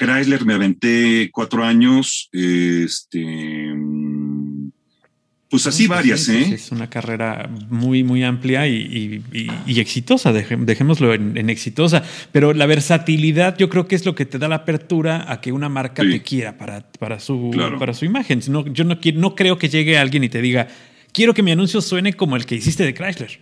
Chrysler me aventé cuatro años. Este, pues así varias, ¿eh? Es una carrera muy, muy amplia y, exitosa, dejémoslo en, exitosa. Pero la versatilidad yo creo que es lo que te da la apertura a que una marca te quiera para, para, su, para su imagen. No, yo no, no creo que llegue alguien y te diga, quiero que mi anuncio suene como el que hiciste de Chrysler.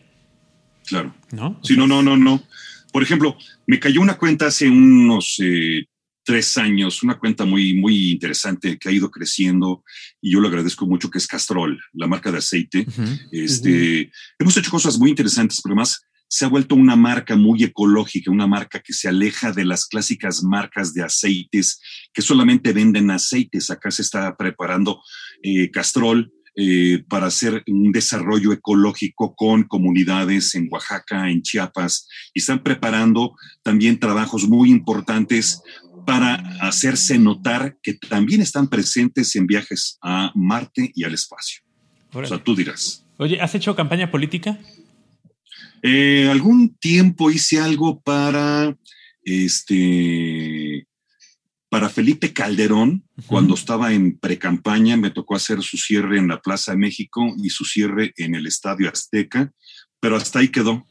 Claro. ¿No? Sí, no, no, no, no. Por ejemplo, me cayó una cuenta hace unos eh, tres años, una cuenta muy, muy interesante que ha ido creciendo y yo lo agradezco mucho, que es Castrol, la marca de aceite. este, Hemos hecho cosas muy interesantes, pero más se ha vuelto una marca muy ecológica, una marca que se aleja de las clásicas marcas de aceites que solamente venden aceites. Acá se está preparando eh, Castrol, eh, para hacer un desarrollo ecológico con comunidades en Oaxaca, en Chiapas, y están preparando también trabajos muy importantes para hacerse notar que también están presentes en viajes a Marte y al espacio. O sea, tú dirás. Oye, ¿has hecho campaña política? Eh, algún tiempo hice algo para este para Felipe Calderón, cuando estaba en precampaña, me tocó hacer su cierre en la Plaza de México y su cierre en el Estadio Azteca, pero hasta ahí quedó.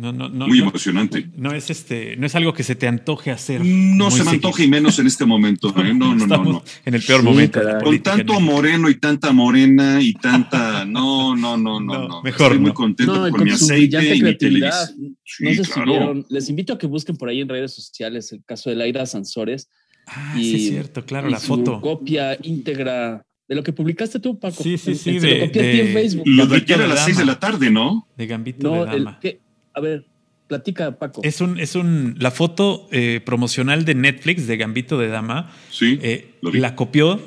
No, no, no, Muy emocionante. No es este, no es algo que se te antoje hacer. No se me antoje y menos en este momento. ¿eh? No, no, no, no. En el peor momento. Con tanto moreno y tanta morena y tanta. No, no, no, no, no. Mejor. Estoy muy contento con, mi aceite y mi televisión. no sé si vieron, les invito a que busquen por ahí en redes sociales el caso de Laira Sansores. Ah, sí, es cierto, claro, la foto. Copia íntegra de lo que publicaste tú, Paco. Sí, sí, sí. De, lo de, en Facebook. Lo de ayer a las seis de la tarde, ¿no? De Gambito de Dama. El, a ver, platica, Paco. Es un, es un, la foto eh, promocional de Netflix de Gambito de Dama. Sí. Eh, la copió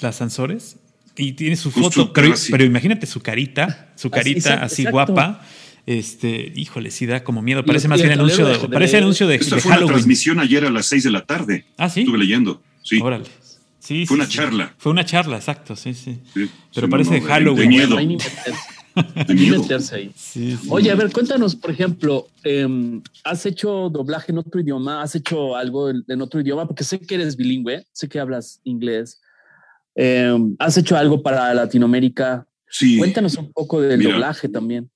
las Sansores y tiene su foto, pero, imagínate su carita, su carita así, guapa. Este, híjole, sí da como miedo. Parece más bien anuncio de, parece anuncio de, Esta fue una transmisión ayer a las 6 de la tarde. Ah, sí. Estuve leyendo. Sí. Órale. Sí, fue una charla. Fue una charla, exacto, sí, sí. Pero parece de Halloween. De miedo. ahí. Oye, a ver, cuéntanos, por ejemplo, em, ¿has hecho doblaje en otro idioma? ¿Has hecho algo en, otro idioma? Porque sé que eres bilingüe, sé que hablas inglés. Em, ¿Has hecho algo para Latinoamérica? Sí. Cuéntanos un poco del doblaje también.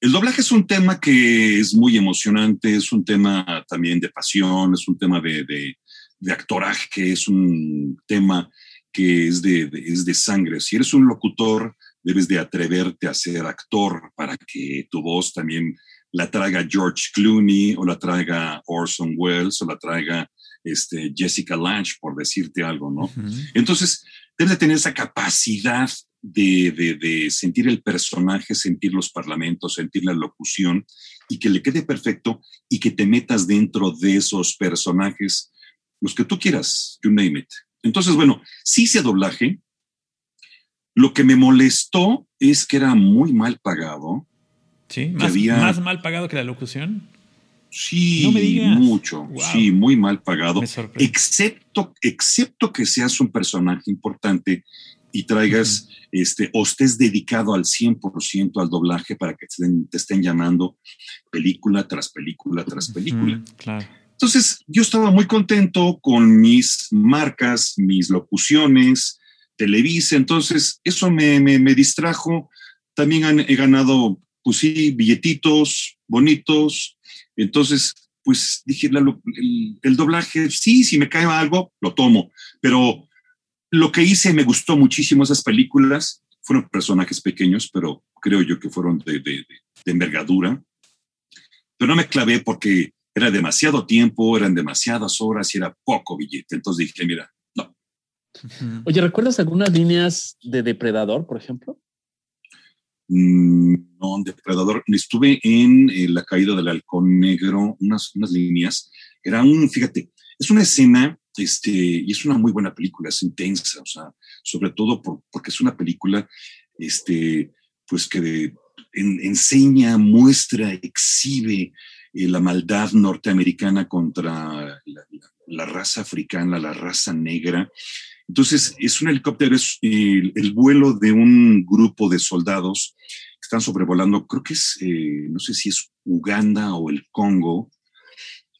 El doblaje es un tema que es muy emocionante, es un tema también de pasión, es un tema de, de, actoraje, es un tema que es de, es de sangre. Si eres un locutor, debes de atreverte a ser actor para que tu voz también la traiga George Clooney o la traiga Orson Welles o la traiga este, Jessica Lange, por decirte algo, ¿no? Entonces, debes de tener esa capacidad de, de, sentir el personaje, sentir los parlamentos, sentir la locución y que le quede perfecto y que te metas dentro de esos personajes, los que tú quieras, you name it. Entonces, bueno, sí hice doblaje, lo que me molestó es que era muy mal pagado. Sí, más, mal pagado que la locución. Sí, mucho. Sí, muy mal pagado. Excepto, excepto que seas un personaje importante y traigas, este, o estés dedicado al 100% al doblaje para que te estén, llamando película tras película tras película. Entonces, yo estaba muy contento con mis marcas, mis locuciones, Televisa, entonces eso me, me, distrajo. También he ganado, pues sí, billetitos bonitos. Entonces, pues dije, el, doblaje, sí, si me cae algo, lo tomo. Pero lo que hice, me gustó muchísimo esas películas. Fueron personajes pequeños, pero creo yo que fueron de, de, de envergadura. Pero no me clavé porque era demasiado tiempo, eran demasiadas horas y era poco billete. Entonces dije, mira, Oye, ¿recuerdas algunas líneas de Depredador, por ejemplo? Mm, no, Depredador. Estuve en eh, La caída del halcón negro, unas, unas líneas. Era un, fíjate, es una escena, este, y es una muy buena película, es intensa, o sea, sobre todo porque es una película, este, pues que enseña, muestra, exhibe eh, la maldad norteamericana contra la, raza africana, la raza negra, entonces, es un helicóptero, es el, vuelo de un grupo de soldados que están sobrevolando, creo que es, eh, no sé si es Uganda o el Congo,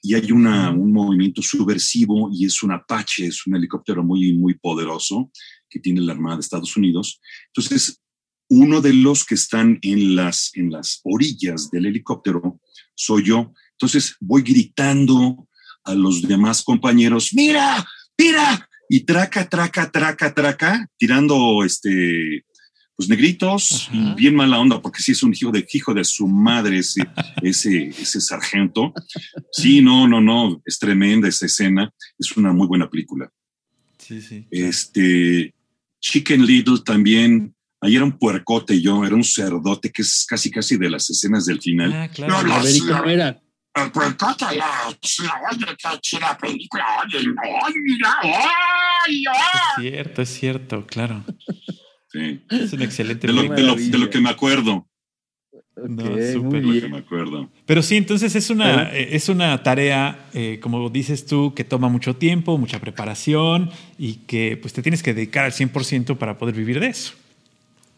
y hay una, un movimiento subversivo y es un Apache, es un helicóptero muy, muy poderoso que tiene la Armada de Estados Unidos. Entonces, uno de los que están en las, en las orillas del helicóptero soy yo. Entonces, voy gritando a los demás compañeros, mira, mira, y traca, traca, traca, traca, tirando este, pues negritos y bien mala onda, porque sí es un hijo de, hijo de su madre ese, ese, ese sargento. Sí, no, no, no, es tremenda esa escena, es una muy buena película. Sí, sí. Este, Chicken Little también, ahí era un puercote yo, era un cerdote que es casi casi de las escenas del final. Ah, claro. A ver, ¿y cómo era? La, la, oye, qué chida película, oye, oye, mira, oye, Es cierto, es cierto, claro. Sí. Es un excelente De lo, película. de lo- de lo que me acuerdo, No, Ok, súper. lo que bien. me acuerdo. Pero sí, entonces es una, eh, es una tarea, eh, como dices tú, que toma mucho tiempo, mucha preparación y que pues te tienes que dedicar al 100% para poder vivir de eso.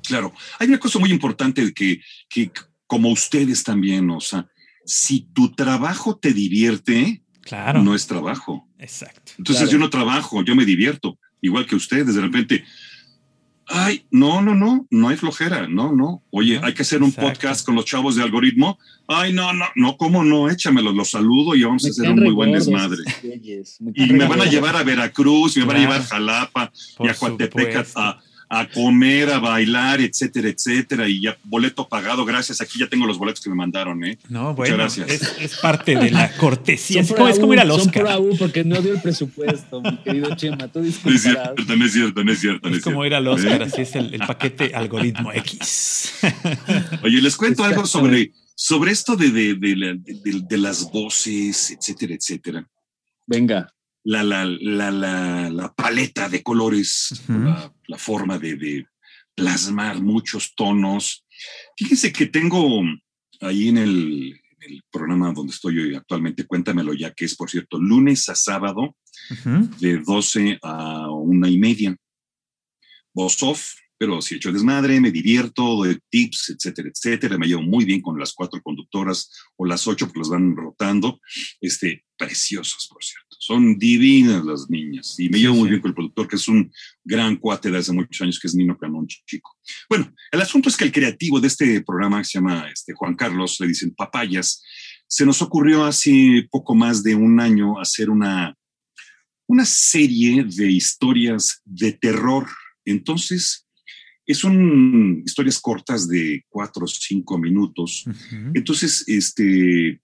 Claro, hay una cosa muy importante que, que como ustedes también, o sea, si tu trabajo te divierte, Claro. no es trabajo. Exacto. Entonces Claro. yo no trabajo, yo me divierto, igual que ustedes, de repente. Ay, no, no, no, no hay flojera, no, no. Oye, No, hay que hacer un exacto. podcast con los chavos de algoritmo. Ay, no, no, no, ¿cómo no? Échamelos, los saludo y vamos a hacer un muy buen desmadre. me Y me van a llevar a Veracruz, me van a llevar a Jalapa Por y a Coatepec a, a comer, a bailar, etcétera, etcétera. Y ya boleto pagado, gracias. Aquí ya tengo los boletos que me mandaron, ¿eh? No, bueno, gracias. Es, es parte de la cortesía. Es como, es como ir al AU, Son por Oscar. Porque no dio el presupuesto, mi querido Chema. Tú No es cierto, no es cierto, no es cierto. no Es es como cierto. ir al Oscar, ¿Eh? así es el, el paquete algoritmo X. Oye, les cuento algo sobre, sobre esto de, de, de- de las voces, etcétera, etcétera. Venga. La, la, la, la, la paleta de colores, la, la forma de, de plasmar muchos tonos. Fíjense que tengo ahí en el, en el programa donde estoy hoy actualmente, cuéntamelo ya, que es, por cierto, lunes a sábado, de 12 a una y media. Voz off, pero si echo desmadre, me divierto, doy tips, etcétera, etcétera. Me llevo muy bien con las cuatro conductoras o las ocho porque las van rotando. Este, preciosos, por cierto. Son divinas las niñas. Y me Sí, llevo muy sí. bien con el productor, que es un gran cuate de hace muchos años, que es Nino Canón Chico. Bueno, el asunto es que el creativo de este programa, que se llama este, Juan Carlos, le dicen papayas, se nos ocurrió hace poco más de un año hacer una, una serie de historias de terror. Entonces, es un historias cortas de cuatro o cinco minutos. Ujú. Entonces, este,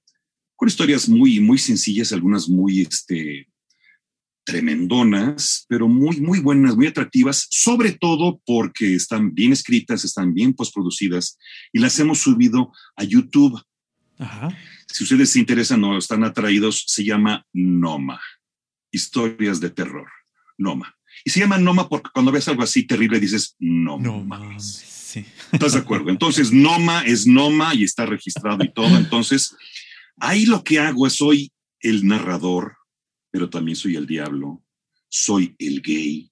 con historias muy, muy sencillas, algunas muy, este, tremendonas, pero muy, muy buenas, muy atractivas, sobre todo porque están bien escritas, están bien postproducidas y las hemos subido a YouTube. Ajá. Si ustedes se interesan o están atraídos, se llama Noma, historias de terror, Noma. Y se llama Noma porque cuando ves algo así terrible dices, no, No mames. Sí. ¿Estás de acuerdo? Entonces, Noma es Noma y está registrado y todo. Entonces, ahí lo que hago es soy el narrador, pero también soy el diablo, soy el gay,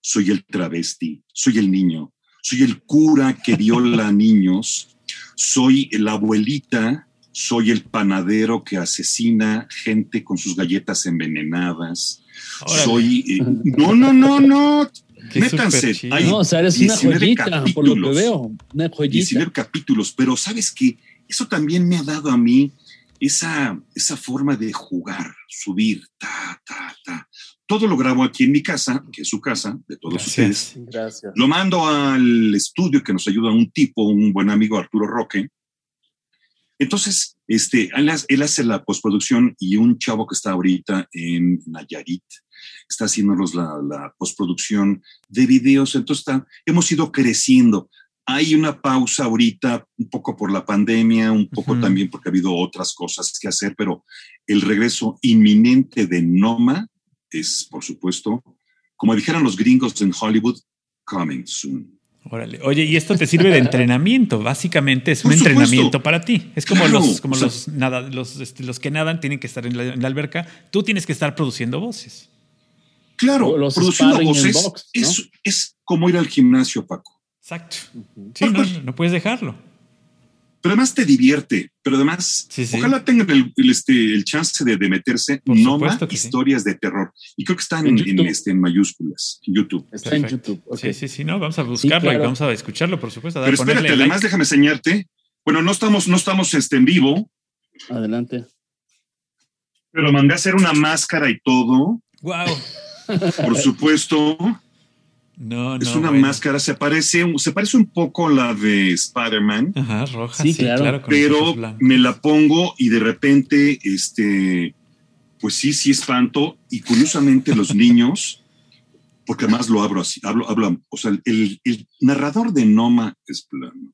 soy el travesti, soy el niño, soy el cura que viola niños, soy la abuelita, soy el panadero que asesina gente con sus galletas envenenadas, Órale. soy... eh, no, no, no, no. Qué métanse, hay- No, o sea, eres una 19 joyita, por lo que veo. Una joyita. 19 capítulos, pero sabes que eso también me ha dado a mí esa, esa forma de jugar, subir, ta, ta, ta. Todo lo grabo aquí en mi casa, que es su casa, de todos ustedes. Gracias. Gracias. Lo mando al estudio que nos ayuda un tipo, un buen amigo, Arturo Roque. Entonces, este, él, hace- él hace la postproducción y un chavo que está ahorita en Nayarit está haciéndonos la, la postproducción de videos. Entonces, está- hemos ido creciendo. Hay una pausa ahorita, un poco por la pandemia, un poco también porque ha habido otras cosas que hacer, pero el regreso inminente de Noma es, por supuesto, como dijeron los gringos en Hollywood, coming soon. Órale. Oye, y esto te sirve de entrenamiento. Básicamente es un supuesto. entrenamiento para ti. Es como Claro, los, como o sea- los, nada, los, este, los que nadan tienen que estar en la, en la alberca. Tú tienes que estar produciendo voces. Claro, los produciendo voces box, ¿no? es, es como ir al gimnasio, Paco. Exacto. Sí, no, no puedes dejarlo. Pero además te divierte, pero además, Sí, sí. ojalá tengan el, el, este, el chance de, de meterse Por que sí. historias de terror. Y creo que están En en, en, YouTube. este, en mayúsculas, en YouTube. Está en Perfecto. YouTube. ok. Sí, sí, sí, no, vamos a buscarlo claro. y vamos a escucharlo, por supuesto. a Pero espérate, like. además déjame enseñarte. Bueno, no estamos, no estamos este, en vivo, Adelante. pero mandé a hacer una máscara y todo. Wow. Por supuesto. No, no. Es una bueno. máscara, se parece, se parece un poco a la de Spider-Man, Ajá, roja. Sí, Sí, claro. pero me la pongo y de repente, este, pues sí, sí espanto. Y curiosamente los niños, porque además lo hablo así, hablo, hablo, o sea, el, el narrador de Noma es plano,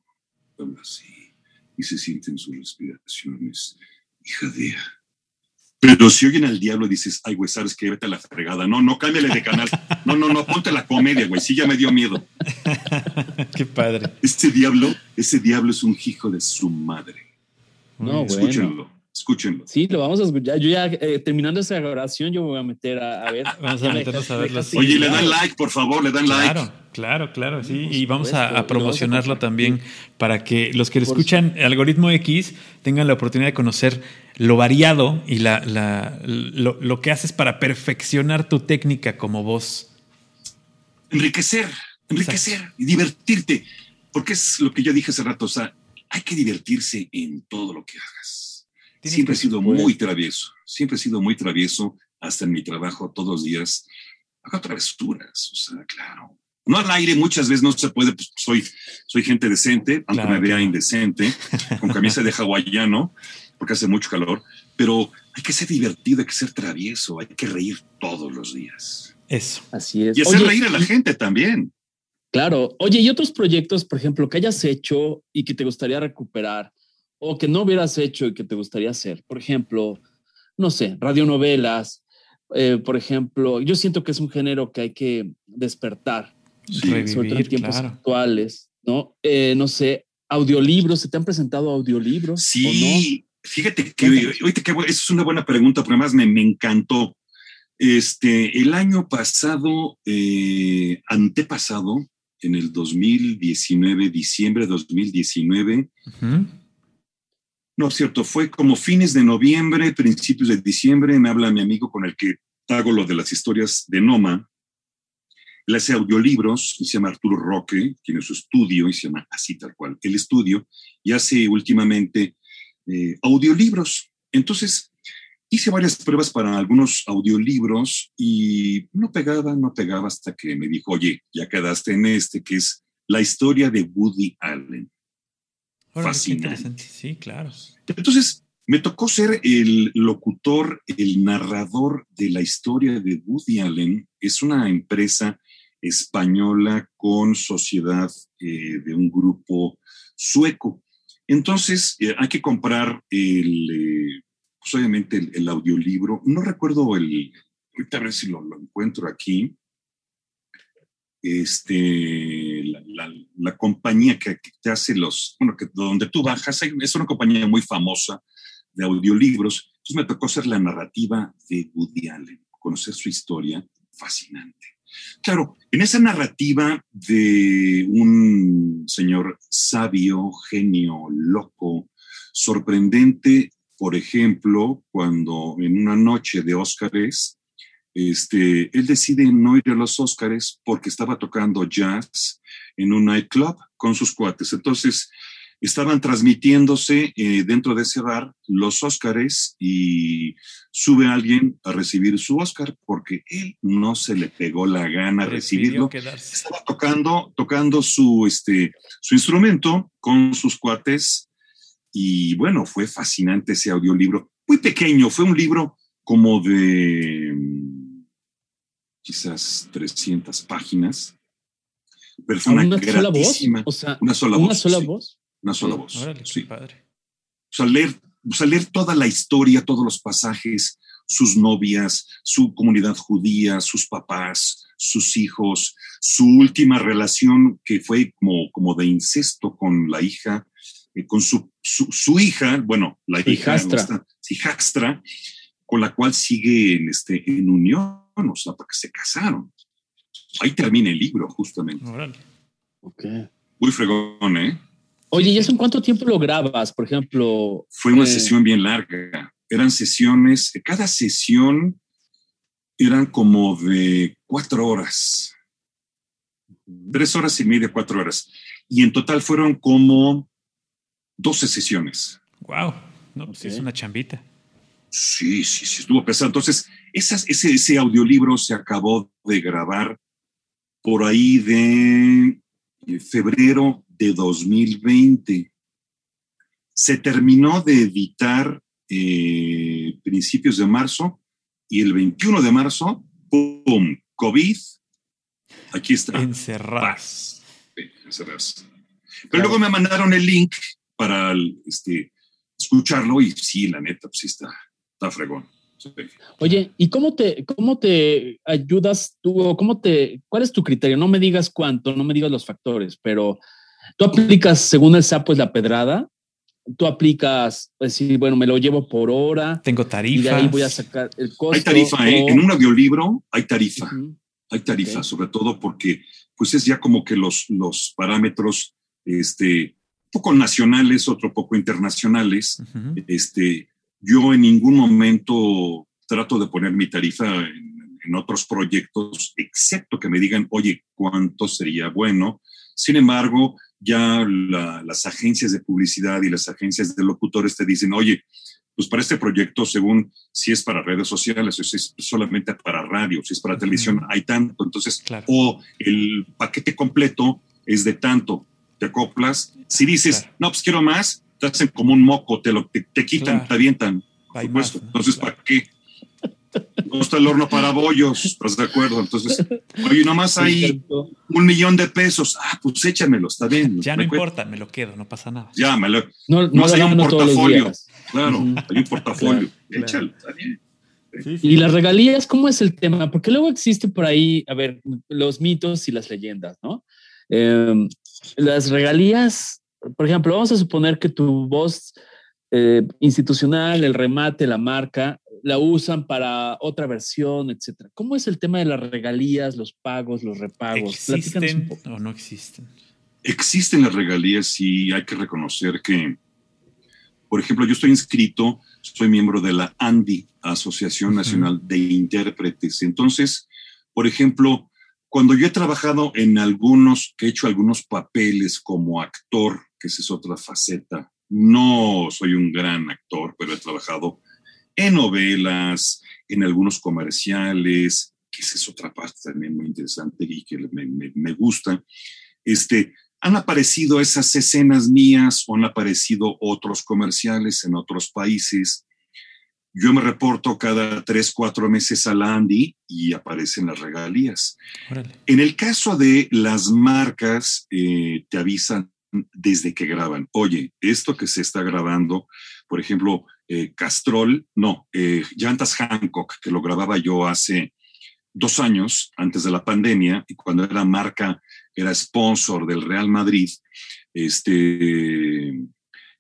habla así y se sienten sus respiraciones y jadea. Pero si oyen al diablo y dices, ay, güey, sabes que vete a la fregada. No, no, cámbiale de canal. No, no, no, ponte la comedia, güey. Sí, ya me dio miedo. Qué padre. Este diablo, ese diablo es un hijo de su madre. No, bueno. Escúchenlo. Sí, lo vamos a escuchar. Yo ya eh, terminando esa grabación, yo me voy a meter a, a ver. Vamos a meternos a verlo. Sí, Oye, le dan like, por favor, le dan like. Claro, claro, claro, sí. por Y vamos supuesto, a, lo a vamos a promocionarlo también para que los que Por escuchan Algoritmo X tengan la oportunidad de conocer lo variado y la, la- lo, lo que haces para perfeccionar tu técnica como voz. Enriquecer, enriquecer y divertirte. Porque es lo que yo dije hace rato, o sea, hay que divertirse en todo lo que hagas. Tienes Siempre he sido muy travieso, siempre he sido muy travieso, hasta en mi trabajo todos los días. Hago travesuras, o sea, claro. No al aire, muchas veces no se puede, pues soy, soy gente decente, aunque Claro, me vea claro. indecente, con camisa de hawaiano, porque hace mucho calor, pero hay que ser divertido, hay que ser travieso, hay que reír todos los días. Eso. Así es. Y hacer Oye, reír a la gente también. Claro. Oye, ¿y otros proyectos, por ejemplo, que hayas hecho y que te gustaría recuperar o que no hubieras hecho y que te gustaría hacer? Por ejemplo, no sé, radionovelas. eh, por ejemplo, yo siento que es un género que hay que despertar, Sí. sobre todo en tiempos claro. actuales, ¿no? Eh, no sé, audiolibros, ¿se te han presentado audiolibros? Sí, fíjate que ahorita que eso es una buena pregunta, porque además me, me encantó. Este, el año pasado, eh, antepasado, en el 2019, diciembre de 2019, Ujú. No es cierto, fue como fines de noviembre, principios de diciembre, me habla mi amigo con el que hago lo de las historias de Noma. Él hace audiolibros, se llama Arturo Roque, tiene su estudio y se llama así tal cual, el estudio, y hace últimamente eh, audiolibros. Entonces, hice varias pruebas para algunos audiolibros y no pegaba, no pegaba hasta que me dijo, oye, ya quedaste en este, que es la historia de Woody Allen. Qué Fascinante. Sí, claro. Entonces, me tocó ser el locutor, el narrador de la historia de Woody Allen. Es una empresa española con sociedad eh, de un grupo sueco. Entonces, eh, hay que comprar el, eh, pues obviamente el, el audiolibro. No recuerdo el, ahorita a ver si lo, lo encuentro aquí. Este, la, la- compañía que, te hace los, bueno, que donde tú bajas, es una compañía muy famosa de audiolibros. Entonces me tocó hacer la narrativa de Woody Allen, conocer su historia, fascinante. Claro, en esa narrativa de un señor sabio, genio, loco, sorprendente, por ejemplo, cuando en una noche de Óscares, este, él decide no ir a los Óscares porque estaba tocando jazz en un nightclub con sus cuates. Entonces, estaban transmitiéndose eh, dentro de ese bar los Óscares y sube alguien a recibir su Óscar porque él no se le pegó la gana Prefirió recibirlo. quedarse. Estaba tocando, tocando su, este, su instrumento con sus cuates y bueno, fue fascinante ese audiolibro. Muy pequeño, fue un libro como de mm, quizás 300 páginas, pero fue una, ¿Una sola voz? gratísima. O sea, Una sola una voz. sola sí, voz. Una sola voz. Órale, sí. padre. O sea, leer, o sea, leer toda la historia, todos los pasajes, sus novias, su comunidad judía, sus papás, sus hijos, su última relación que fue como, como de incesto con la hija, eh, con su, su, su hija, bueno, la hija, hijastra. esta- su hijastra, con la cual sigue en, este, en unión, o sea, porque se casaron. Ahí termina el libro, justamente. Ok. Muy fregón, ¿eh? Oye, ¿y eso en cuánto tiempo lo grabas? Por ejemplo, Fue una Eh. sesión bien larga. Eran sesiones, cada sesión eran como de cuatro horas, tres horas y media, cuatro horas. Y en total fueron como 12 sesiones. Wow. No, pues es una chambita. Sí, sí, sí, estuvo pesado. Entonces, esas, ese, ese audiolibro se acabó de grabar por ahí de eh, febrero de 2020. Se terminó de editar eh, principios de marzo y el 21 de marzo, ¡pum! COVID. Aquí está. Encerrados. Pero luego me mandaron el link para este, escucharlo y sí, la neta, pues sí está, está fregón. Oye, ¿y cómo te, cómo te ayudas tú o cómo te, cuál es tu criterio? No me digas cuánto, no me digas los factores, pero tú aplicas según el sapo es la pedrada, tú aplicas, decir, bueno, me lo llevo por hora. Tengo tarifa. Y de ahí voy a sacar el costo. Hay tarifa, ¿eh? En un audiolibro hay tarifa. Hay tarifa, sobre todo porque pues es ya como que los, los parámetros, este, poco nacionales, otro poco internacionales, este, yo en ningún momento trato de poner mi tarifa en, otros proyectos, excepto que me digan, oye, ¿cuánto sería bueno? Sin embargo, ya las agencias de publicidad y las agencias de locutores te dicen, oye, pues para este proyecto, según si es para redes sociales o si es solamente para radio, si es para televisión, hay tanto. Entonces, o el paquete completo es de tanto. Te acoplas. Si dices, no, pues quiero más, te hacen como un moco, te, lo, te, quitan, te avientan. Por supuesto. Entonces, ¿para qué? No está el horno para bollos, ¿estás de acuerdo? Entonces, oye, nomás hay un millón de pesos. Ah, pues échamelo, está bien. Ya no importa, me lo quedo, no pasa nada. Ya, me lo. No, no hay un portafolio. Claro, hay un portafolio. Échalo, está bien. Y las regalías, ¿cómo es el tema? Porque luego existe por ahí, a ver, los mitos y las leyendas, ¿no? Em, las regalías, por ejemplo, vamos a suponer que tu voz eh, institucional, el remate, la marca, la usan para otra versión, etcétera. ¿Cómo es el tema de las regalías, los pagos, los repagos? ¿Existen o no existen? Existen las regalías y hay que reconocer que, por ejemplo, yo estoy inscrito, soy miembro de la ANDI, Asociación Nacional de Intérpretes. Entonces, por ejemplo, cuando yo he trabajado en algunos, que he hecho algunos papeles como actor, que esa es otra faceta no soy un gran actor, pero he trabajado en novelas, en algunos comerciales, que esa es otra parte también muy interesante y que me, gusta. Este, han aparecido esas escenas mías o han aparecido otros comerciales en otros países. Yo me reporto cada tres, cuatro meses a la Andy y aparecen las regalías. En el caso de las marcas, eh, te avisan desde que graban. Oye, esto que se está grabando, por ejemplo, eh, Castrol, no, eh, Llantas Hancock, que lo grababa yo hace dos años, antes de la pandemia, y cuando era marca, era sponsor del Real Madrid, este,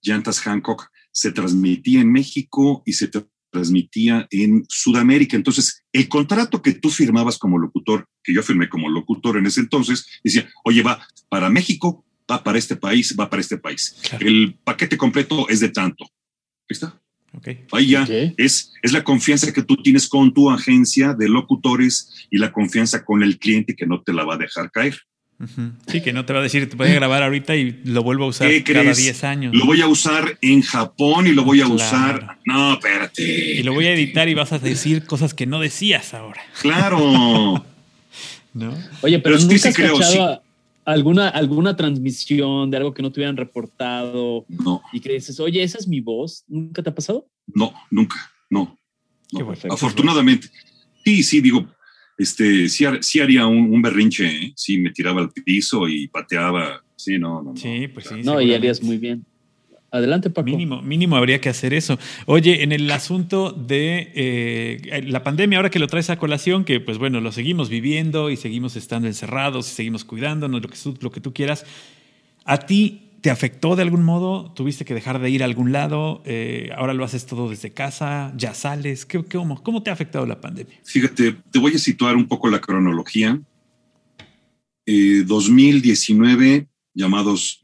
Llantas Hancock se transmitía en México y se transmitía en Sudamérica. Entonces, el contrato que tú firmabas como locutor, que yo firmé como locutor en ese entonces, decía, oye, va para México, va para este país, va para este país. El paquete completo es de tanto. Ahí está. Ahí ya es, es la confianza que tú tienes con tu agencia de locutores y la confianza con el cliente que no te la va a dejar caer. Sí, que no te va a decir, te voy a grabar ahorita y lo vuelvo a usar cada 10 años. Lo voy a usar en Japón y lo voy a usar. No, espérate. Y lo voy a editar y vas a decir cosas que no decías ahora. Claro. ¿No? Oye, pero, pero nunca has creo, alguna, alguna transmisión de algo que no te hubieran reportado no. y que dices, oye, esa es mi voz. ¿Nunca te ha pasado? No, nunca, no. Afortunadamente. Sí, sí, digo, este, sí, haría un, berrinche, ¿eh? sí, me tiraba al piso y pateaba. Sí, no, no. Sí, pues sí. No, y harías muy bien. Adelante, Paco. Mínimo, mínimo habría que hacer eso. Oye, en el asunto de eh, la pandemia, ahora que lo traes a colación, que pues bueno, lo seguimos viviendo y seguimos estando encerrados y seguimos cuidándonos, lo que, lo que tú quieras. ¿A ti te afectó de algún modo? ¿Tuviste que dejar de ir a algún lado? Eh, ¿Ahora lo haces todo desde casa? ¿Ya sales? ¿Qué, cómo, ¿Cómo te ha afectado la pandemia? Fíjate, te voy a situar un poco la cronología. 2019 eh, llamados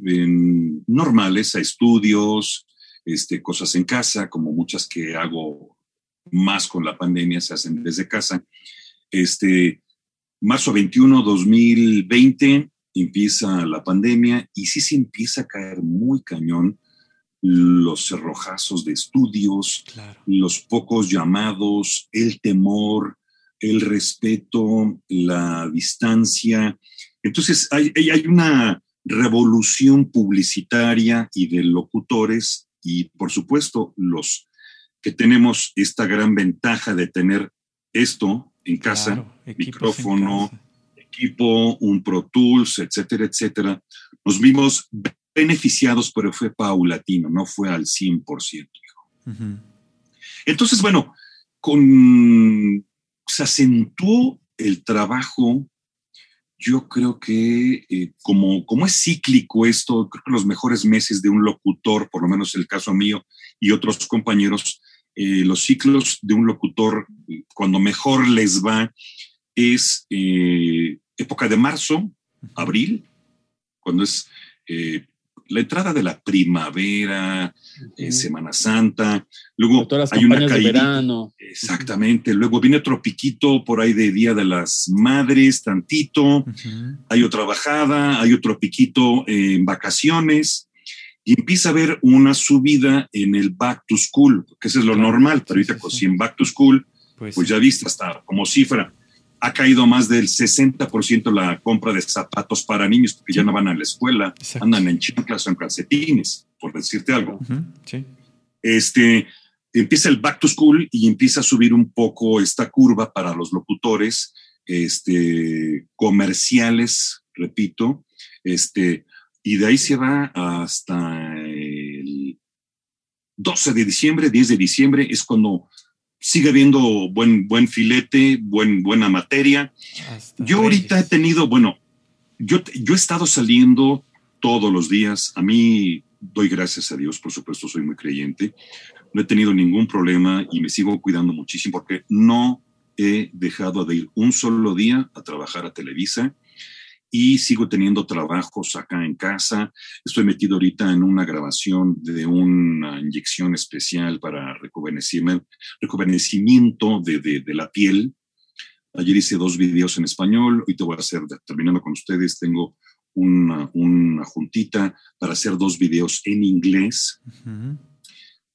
normales a estudios, este, cosas en casa, como muchas que hago más con la pandemia se hacen desde casa. Este, marzo 21, 2020, empieza la pandemia y sí se empieza a caer muy cañón los cerrojazos de estudios, los pocos llamados, el temor, el respeto, la distancia. Entonces hay, hay una revolución publicitaria y de locutores y por supuesto los que tenemos esta gran ventaja de tener esto en casa, micrófono, equipo, un Pro Tools, etcétera, etcétera, nos vimos beneficiados, pero fue paulatino, no fue al 100%. Entonces, bueno, con, se acentuó el trabajo, yo creo que eh, como, como es cíclico esto, creo que los mejores meses de un locutor, por lo menos el caso mío y otros compañeros, eh, los ciclos de un locutor, cuando mejor les va, es eh, época de marzo, abril, cuando es la entrada de la primavera, eh, Semana Santa, luego hay una caída. De verano. Exactamente, luego viene otro piquito por ahí de Día de las Madres, tantito, hay otra bajada, hay otro piquito en vacaciones y empieza a haber una subida en el back to school, que eso es lo normal, pero ahorita pues, si en back to school, pues, pues ya viste hasta como cifra ha caído más del 60% la compra de zapatos para niños porque ya no van a la escuela, andan en chanclas o en calcetines, por decirte algo. Este, empieza el back to school y empieza a subir un poco esta curva para los locutores este, comerciales, repito, este, y de ahí se va hasta el 12 de diciembre, 10 de diciembre, es cuando sigue habiendo buen, buen filete, buen, buena materia. yo ahorita he tenido, bueno, yo, yo he estado saliendo todos los días. A mí doy gracias a Dios, por supuesto, soy muy creyente. No he tenido ningún problema y me sigo cuidando muchísimo porque no he dejado de ir un solo día a trabajar a Televisa y sigo teniendo trabajos acá en casa. Estoy metido ahorita en una grabación de una inyección especial para rejuvenecimiento, rejuvenecimiento de, de, la piel. Ayer hice dos videos en español, hoy te voy a hacer, terminando con ustedes, tengo una, una juntita para hacer dos videos en inglés.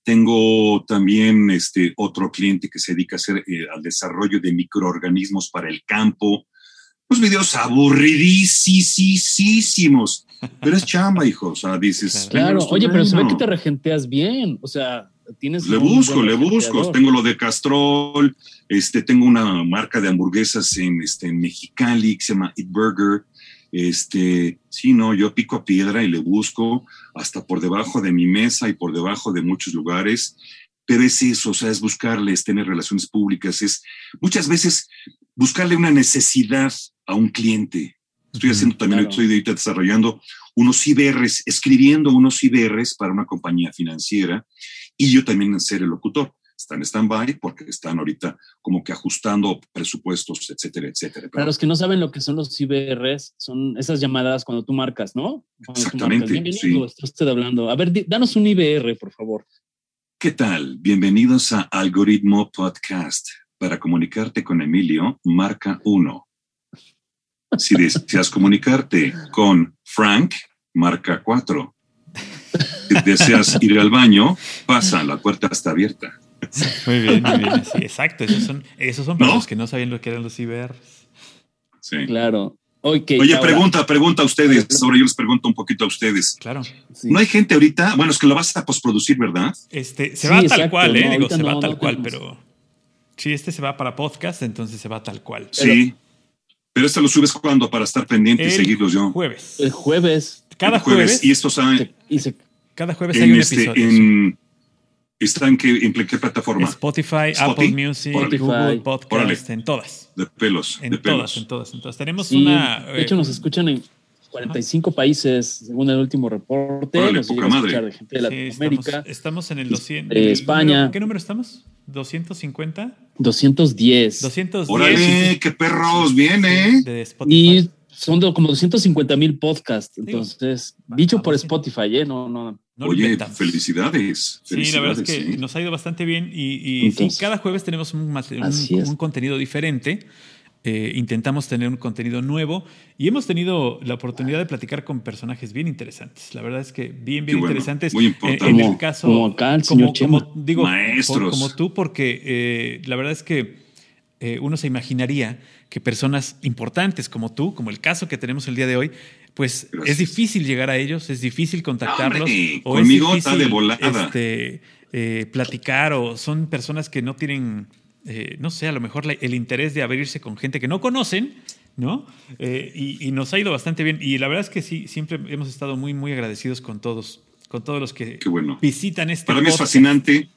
Tengo también este otro cliente que se dedica a hacer, eh, al desarrollo de microorganismos para el campo videos aburridísimos. Pero es chamba, hijo. O sea, dices. Claro, oye, pero se ve que te regenteas bien. O sea, tienes. Le busco, le busco. Tengo lo de Castrol. Este, tengo una marca de hamburguesas en, este, en Mexicali que se llama Eat Burger. Este, sí, no, yo pico a piedra y le busco hasta por debajo de mi mesa y por debajo de muchos lugares pero es eso, o sea, es buscarles, tener relaciones públicas, es muchas veces buscarle una necesidad a un cliente. Estoy haciendo también, estoy ahorita desarrollando unos IBRs, escribiendo unos IBRs para una compañía financiera y yo también en ser el locutor. Están en stand-by porque están ahorita como que ajustando presupuestos, etcétera, etcétera. Para los que no saben lo que son los IBRs, son esas llamadas cuando tú marcas, ¿no? Exactamente. Bienvenido, sí. usted hablando. A ver, danos un IBR, por favor. ¿Qué tal? Bienvenidos a Algoritmo Podcast. Para comunicarte con Emilio, marca 1. Si deseas comunicarte con Frank, marca 4. Si deseas ir al baño, pasa, la puerta está abierta. Muy bien, muy bien. Sí, exacto. Esos son, esos son para los que no sabían lo que eran los IBRs. Sí. Claro. Oye, pregunta, pregunta a ustedes. Ahora yo les pregunto un poquito a ustedes. Claro. No hay gente ahorita. Bueno, es que lo vas a posproducir, ¿verdad? Este, se va tal cual, ¿eh? Digo, se va tal cual, pero. Sí, este se va para podcast, entonces se va tal cual. Sí. Pero este lo subes cuando para estar pendiente y seguirlos yo. Jueves. El jueves. Cada jueves, Y esto sabe. cada jueves hay un este, episodio. En, ¿Está en qué, en qué plataforma? Spotify, Apple Music, Google Podcast, en todas. De pelos. En de todas, en todas. Entonces tenemos una. De hecho, nos eh, escuchan en 45 países, según el último reporte. Órale, nos poca madre. de gente de Latinoamérica. estamos, en el 200. De España. ¿Qué número estamos? ¿250? 210. 210. Órale, qué perros, viene. De Spotify. Y son como 250 mil podcasts. Entonces, dicho por Spotify, ¿eh? No, no. Oye, felicidades, Sí, la verdad es que nos ha ido bastante bien y, cada jueves tenemos un, un contenido diferente. Eh, intentamos tener un contenido nuevo y hemos tenido la oportunidad de platicar con personajes bien interesantes. La verdad es que bien, bien interesantes. Muy importante. En, el caso, como acá, el señor como, digo, Maestros. como tú, porque eh, la verdad es que eh, uno se imaginaría que personas importantes como tú, como el caso que tenemos el día de hoy, pues es difícil llegar a ellos, es difícil contactarlos. o es difícil, de volada. Este, eh, platicar o son personas que no tienen, eh, no sé, a lo mejor el interés de abrirse con gente que no conocen, ¿no? Eh, y, nos ha ido bastante bien. Y la verdad es que sí, siempre hemos estado muy, muy agradecidos con todos, con todos los que visitan este Para mí es fascinante.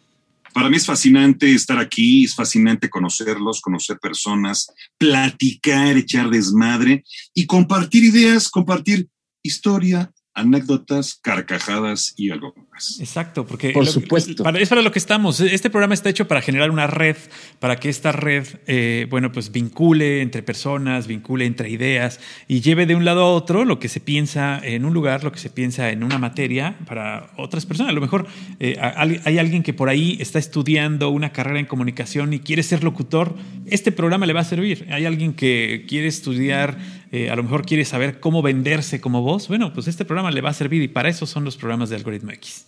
Para mí es fascinante estar aquí, es fascinante conocerlos, conocer personas, platicar, echar desmadre y compartir ideas, compartir historia, anécdotas, carcajadas y algo más. Exacto, porque por supuesto para, es para lo que estamos. Este programa está hecho para generar una red, para que esta red, eh, bueno, pues vincule entre personas, vincule entre ideas y lleve de un lado a otro lo que se piensa en un lugar, lo que se piensa en una materia para otras personas. A lo mejor eh, hay alguien que por ahí está estudiando una carrera en comunicación y quiere ser locutor. Este programa le va a servir. Hay alguien que quiere estudiar eh, a lo mejor quiere saber cómo venderse como voz, bueno, pues este programa le va a servir y para eso son los programas de Algoritmo X.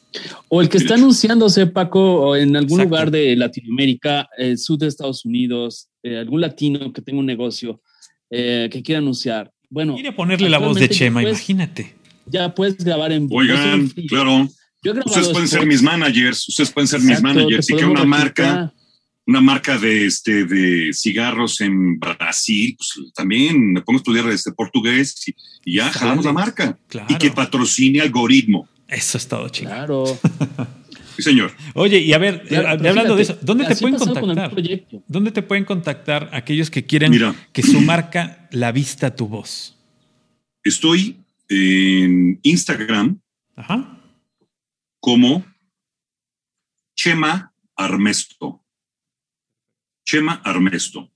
O el que está anunciándose, Paco, en algún lugar de Latinoamérica, el sur de Estados Unidos, eh, algún latino que tenga un negocio eh, que quiera anunciar. Bueno, quiere ponerle la voz de Chema, imagínate. Ya puedes grabar en Oigan, claro. ustedes pueden ser mis managers, ustedes pueden ser mis managers y que una marca una marca de, este, de cigarros en Brasil, pues también me pongo a estudiar este portugués y, ya jalamos la marca. Y que patrocine algoritmo. Eso es todo, chico. Claro. sí, señor. Oye, y a ver, eh, hablando de eso, ¿dónde te pueden contactar? ¿Dónde te pueden contactar aquellos que quieren que su marca la vista tu voz? Estoy en Instagram como Chema Armesto. Chema Armesto.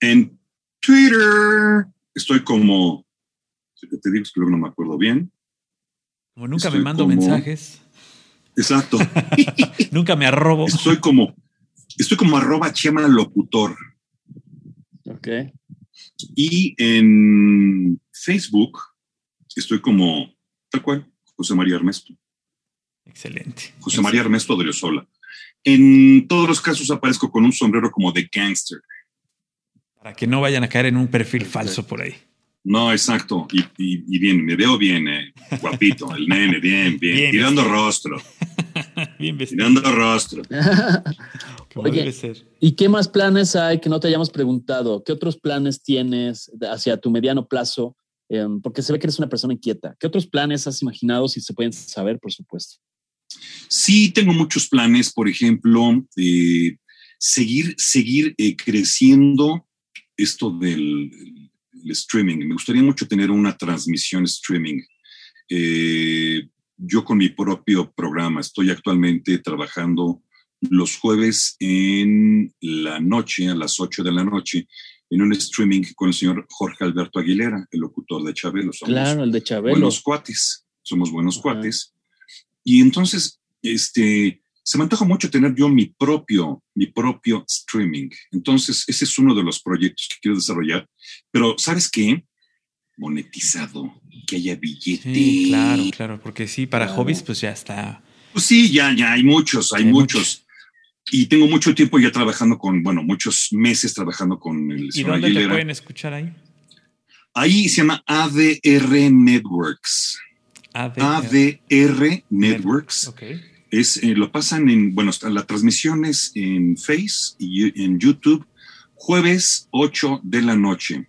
En Twitter estoy como, te digo que luego no me acuerdo bien. Como nunca me mando mensajes. Exacto. nunca me arrobo. Estoy como, estoy como arroba Chema Locutor. Ok. Y en Facebook estoy como, tal cual, José María Armesto. Excelente. José María Armesto de Riosola. En todos los casos aparezco con un sombrero como de gangster. Para que no vayan a caer en un perfil falso por ahí. No, exacto. Y, bien, me veo bien, eh. guapito, el nene, bien, bien, tirando rostro. bien vestido. Tirando rostro. Oye, ¿y qué más planes hay que no te hayamos preguntado? ¿Qué otros planes tienes hacia tu mediano plazo? Em, porque se ve que eres una persona inquieta. ¿Qué otros planes has imaginado, si se pueden saber, por supuesto? Sí, tengo muchos planes, por ejemplo, eh, seguir, seguir eh, creciendo esto del streaming. Me gustaría mucho tener una transmisión streaming. Eh, yo con mi propio programa estoy actualmente trabajando los jueves en la noche, a las 8 de la noche, en un streaming con el señor Jorge Alberto Aguilera, el locutor de Chabelo. Somos claro, el de Chabelo. Buenos cuates, somos buenos cuates. Y entonces, este, se me antoja mucho tener yo mi propio, mi propio streaming. Entonces, ese es uno de los proyectos que quiero desarrollar. Pero, ¿sabes qué? Monetizado, que haya billete. claro, claro, porque sí, para hobbies, pues ya está. Pues sí, ya, ya hay muchos, hay, muchos. Y tengo mucho tiempo ya trabajando con, bueno, muchos meses trabajando con el ¿Y dónde te pueden escuchar ahí? Ahí se llama ADR Networks. ADR, Networks. Es, eh, lo pasan en, bueno, la transmisión es en Face y en YouTube, jueves 8 de la noche.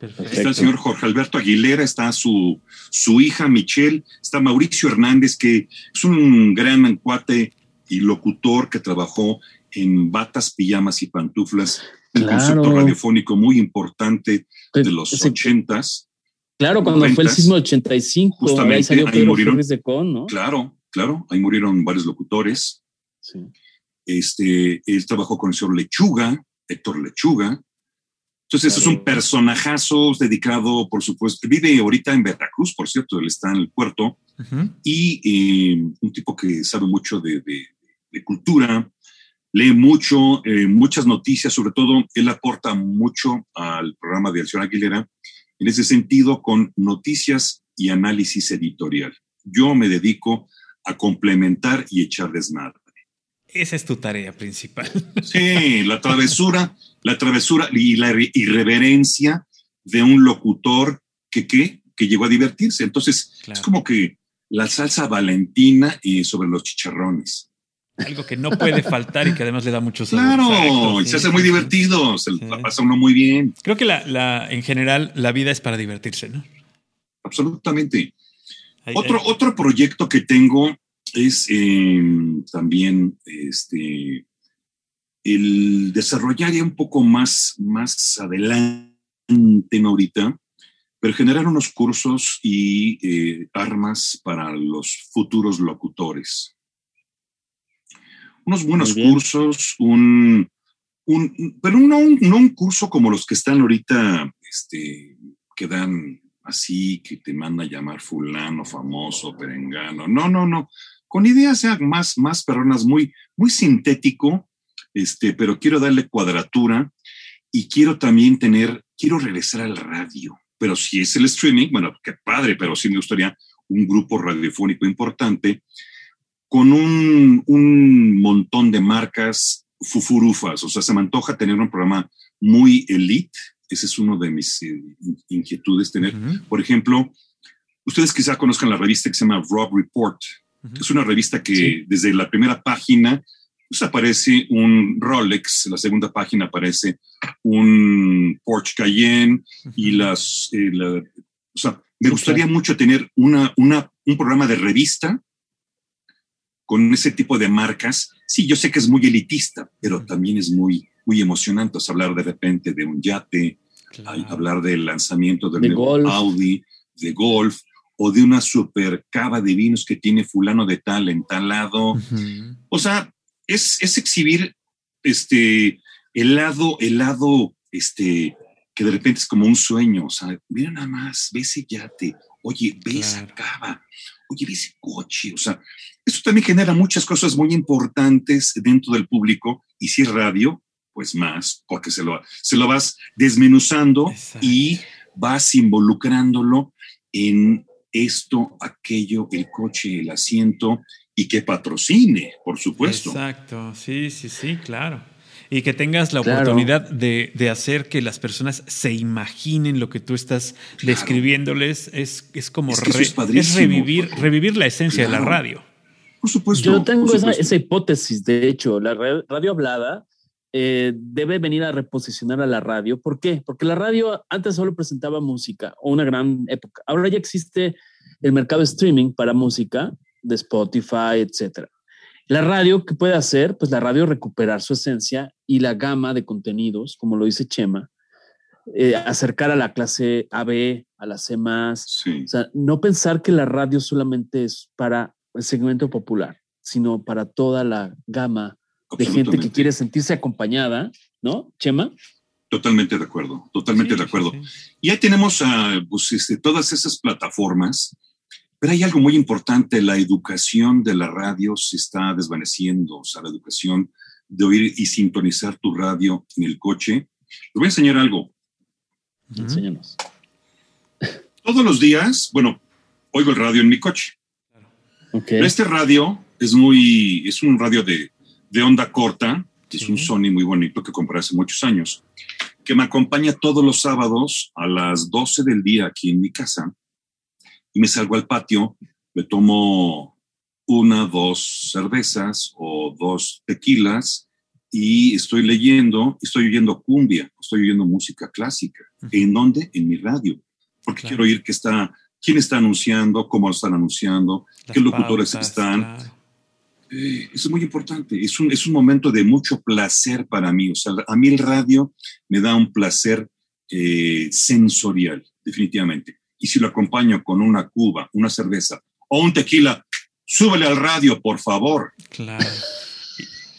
Está el señor Jorge Alberto Aguilera, está su, su hija Michelle, está Mauricio Hernández, que es un gran cuate y locutor que trabajó en batas, pijamas y pantuflas, un concepto radiofónico muy importante de los ochentas. Claro, cuando fue el sismo 85, justamente ahí, salió ahí murieron, de Con, ¿no? Claro, claro, ahí murieron varios locutores. Sí. Este, él trabajó con el señor Lechuga, Héctor Lechuga. Entonces, es un personajazo dedicado, por supuesto, vive ahorita en Veracruz, por cierto, él está en el puerto, y eh, un tipo que sabe mucho de, cultura, lee mucho, eh, muchas noticias, sobre todo, él aporta mucho al programa de Acción Aguilera, en ese sentido con noticias y análisis editorial. Yo me dedico a complementar y echar desmadre. esa es tu tarea principal. Sí, la travesura, la travesura y la irreverencia de un locutor que, ¿qué? que llegó a divertirse. Entonces, es como que la salsa valentina y sobre los chicharrones. Algo que no puede faltar y que además le da mucho sabor. Claro, se hace muy divertido, se la pasa uno muy bien. Creo que la, en general la vida es para divertirse, ¿no? Absolutamente. otro, otro proyecto que tengo es em, también este, el desarrollar ya un poco más, más adelante, no ahorita, pero generar unos cursos y eh, armas para los futuros locutores. Unos buenos cursos, un, un, pero no un, no un curso como los que están ahorita, este, que dan así, que te manda a llamar fulano, famoso, perengano. No, no, no. Con ideas más, más perronas, muy, muy sintético, este, pero quiero darle cuadratura y quiero también tener, quiero regresar al radio pero si es el streaming, bueno, qué padre, pero sí me gustaría un grupo radiofónico importante con un, un montón de marcas fufurufas. O sea, se me antoja tener un programa muy elite. Ese es uno de mis inquietudes, tener, por ejemplo, ustedes quizá conozcan la revista que se llama Rob Report. Es una revista que desde la primera página pues aparece un Rolex, la segunda página aparece un Porsche Cayenne y las... Eh, o sea, me gustaría mucho tener una, una, un programa de revista con ese tipo de marcas. Sí, yo sé que es muy elitista, pero también es muy, muy emocionante. hablar de repente de un yate, hablar del lanzamiento del nuevo Audi, de golf, o de una super cava de vinos que tiene fulano de tal en tal lado. O sea, es, es exhibir este, el lado, el lado, este, que de repente es como un sueño, o sea, mira nada más, ve ese yate, oye, ve esa cava, oye, ve ese coche, o sea, eso también genera muchas cosas muy importantes dentro del público, y si es radio, pues más, porque se lo, se lo vas desmenuzando y vas involucrándolo en esto, aquello, el coche, el asiento, y que patrocine, por supuesto. Exacto, sí, sí, sí, claro. Y que tengas la oportunidad de, hacer que las personas se imaginen lo que tú estás describiéndoles. Es, es como es, revivir, revivir la esencia de la radio. Por supuesto. Yo tengo Esa, hipótesis, de hecho, la radio hablada eh, debe venir a reposicionar a la radio. ¿Por qué? Porque la radio antes solo presentaba música o una gran época. Ahora ya existe el mercado streaming para música de Spotify, etcétera. La radio, ¿qué puede hacer? Pues la radio recuperar su esencia y la gama de contenidos, como lo dice Chema, eh, acercar a la clase AB, a la C O sea, no pensar que la radio solamente es para el segmento popular, sino para toda la gama de gente que quiere sentirse acompañada, ¿no, Chema? Totalmente de acuerdo, totalmente de acuerdo. Y ahí tenemos a, pues, este, todas esas plataformas pero hay algo muy importante, la educación de la radio se está desvaneciendo, o sea, la educación de oír y sintonizar tu radio en el coche. Les voy a enseñar algo. Enséñanos. Todos los días, bueno, oigo el radio en mi coche. Okay. este radio es muy, es un radio de, de onda corta, es un Sony muy bonito que compré hace muchos años, que me acompaña todos los sábados a las 12 del día aquí en mi casa y me salgo al patio, me tomo una, dos cervezas o dos tequilas y estoy leyendo, estoy oyendo cumbia, estoy oyendo música clásica. ¿En dónde? En mi radio. Porque quiero oír qué está, quién está anunciando, cómo lo están anunciando, qué locutores están. Eh, eso es muy importante. Es un, es un momento de mucho placer para mí. O sea, a mí el radio me da un placer eh, sensorial, definitivamente y si lo acompaño con una cuba, una cerveza o un tequila, súbele al radio, por favor. Claro.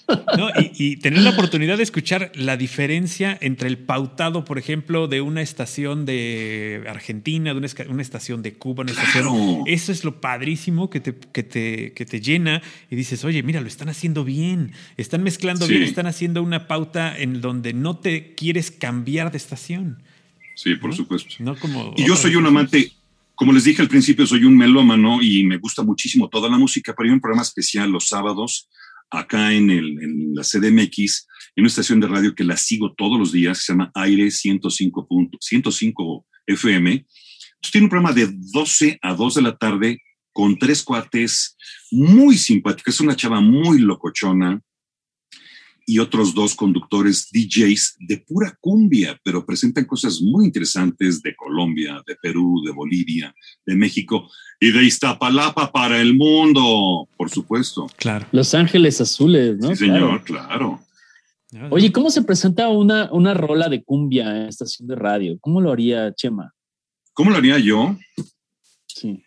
y, tener la oportunidad de escuchar la diferencia entre el pautado, por ejemplo, de una estación de Argentina, de una, estación de Cuba, una estación. Eso es lo padrísimo que te, que, te, que te llena y dices, oye, mira, lo están haciendo bien, están mezclando bien, están haciendo una pauta en donde no te quieres cambiar de estación. Sí, por supuesto. y yo soy un amante, como les dije al principio, soy un melómano y me gusta muchísimo toda la música, pero hay un programa especial los sábados acá en, el, en la CDMX, en una estación de radio que la sigo todos los días, se llama Aire 105, 105 FM. Tiene un programa de 12 a 2 de la tarde con tres cuates muy simpáticos. Es una chava muy locochona, y otros dos conductores DJs de pura cumbia, pero presentan cosas muy interesantes de Colombia, de Perú, de Bolivia, de México y de Iztapalapa para el mundo, por supuesto. Claro. Los Ángeles Azules, ¿no? Sí, señor, claro. Oye, ¿cómo se presenta una, una rola de cumbia en estación de radio? ¿Cómo lo haría Chema? ¿Cómo lo haría yo? Sí.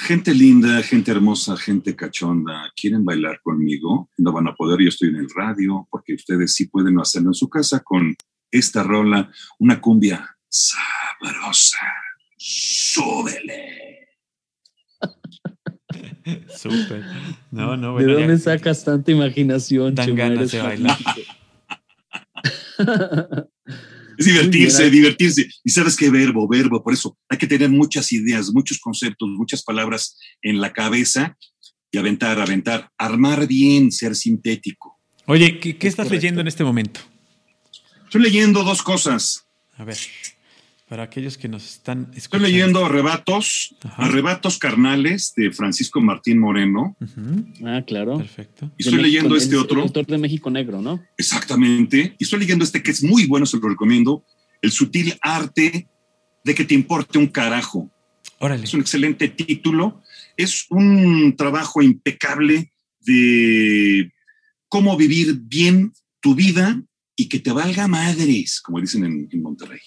Gente linda, gente hermosa, gente cachonda, ¿quieren bailar conmigo? No van a poder, yo estoy en el radio, porque ustedes sí pueden hacerlo en su casa con esta rola, una cumbia sabrosa. ¡Súbele! Súper. No, no, bueno, ¿De dónde sacas tanta imaginación? Dan ganas de bailar. Es divertirse, divertirse. Y sabes qué verbo, verbo. Por eso hay que tener muchas ideas, muchos conceptos, muchas palabras en la cabeza y aventar, aventar, armar bien, ser sintético. Oye, ¿qué, estás leyendo en este momento? Estoy leyendo dos cosas. A ver, para aquellos que nos están escuchando. Estoy leyendo Arrebatos, Arrebatos Carnales de Francisco Martín Moreno. Ah, claro. Perfecto. Y estoy leyendo este otro. El autor de México Negro, ¿no? Exactamente. Y estoy leyendo este que es muy bueno, se lo recomiendo. El sutil arte de que te importe un carajo. Órale. Es un excelente título. Es un trabajo impecable de cómo vivir bien tu vida y que te valga madres, como dicen en, en Monterrey.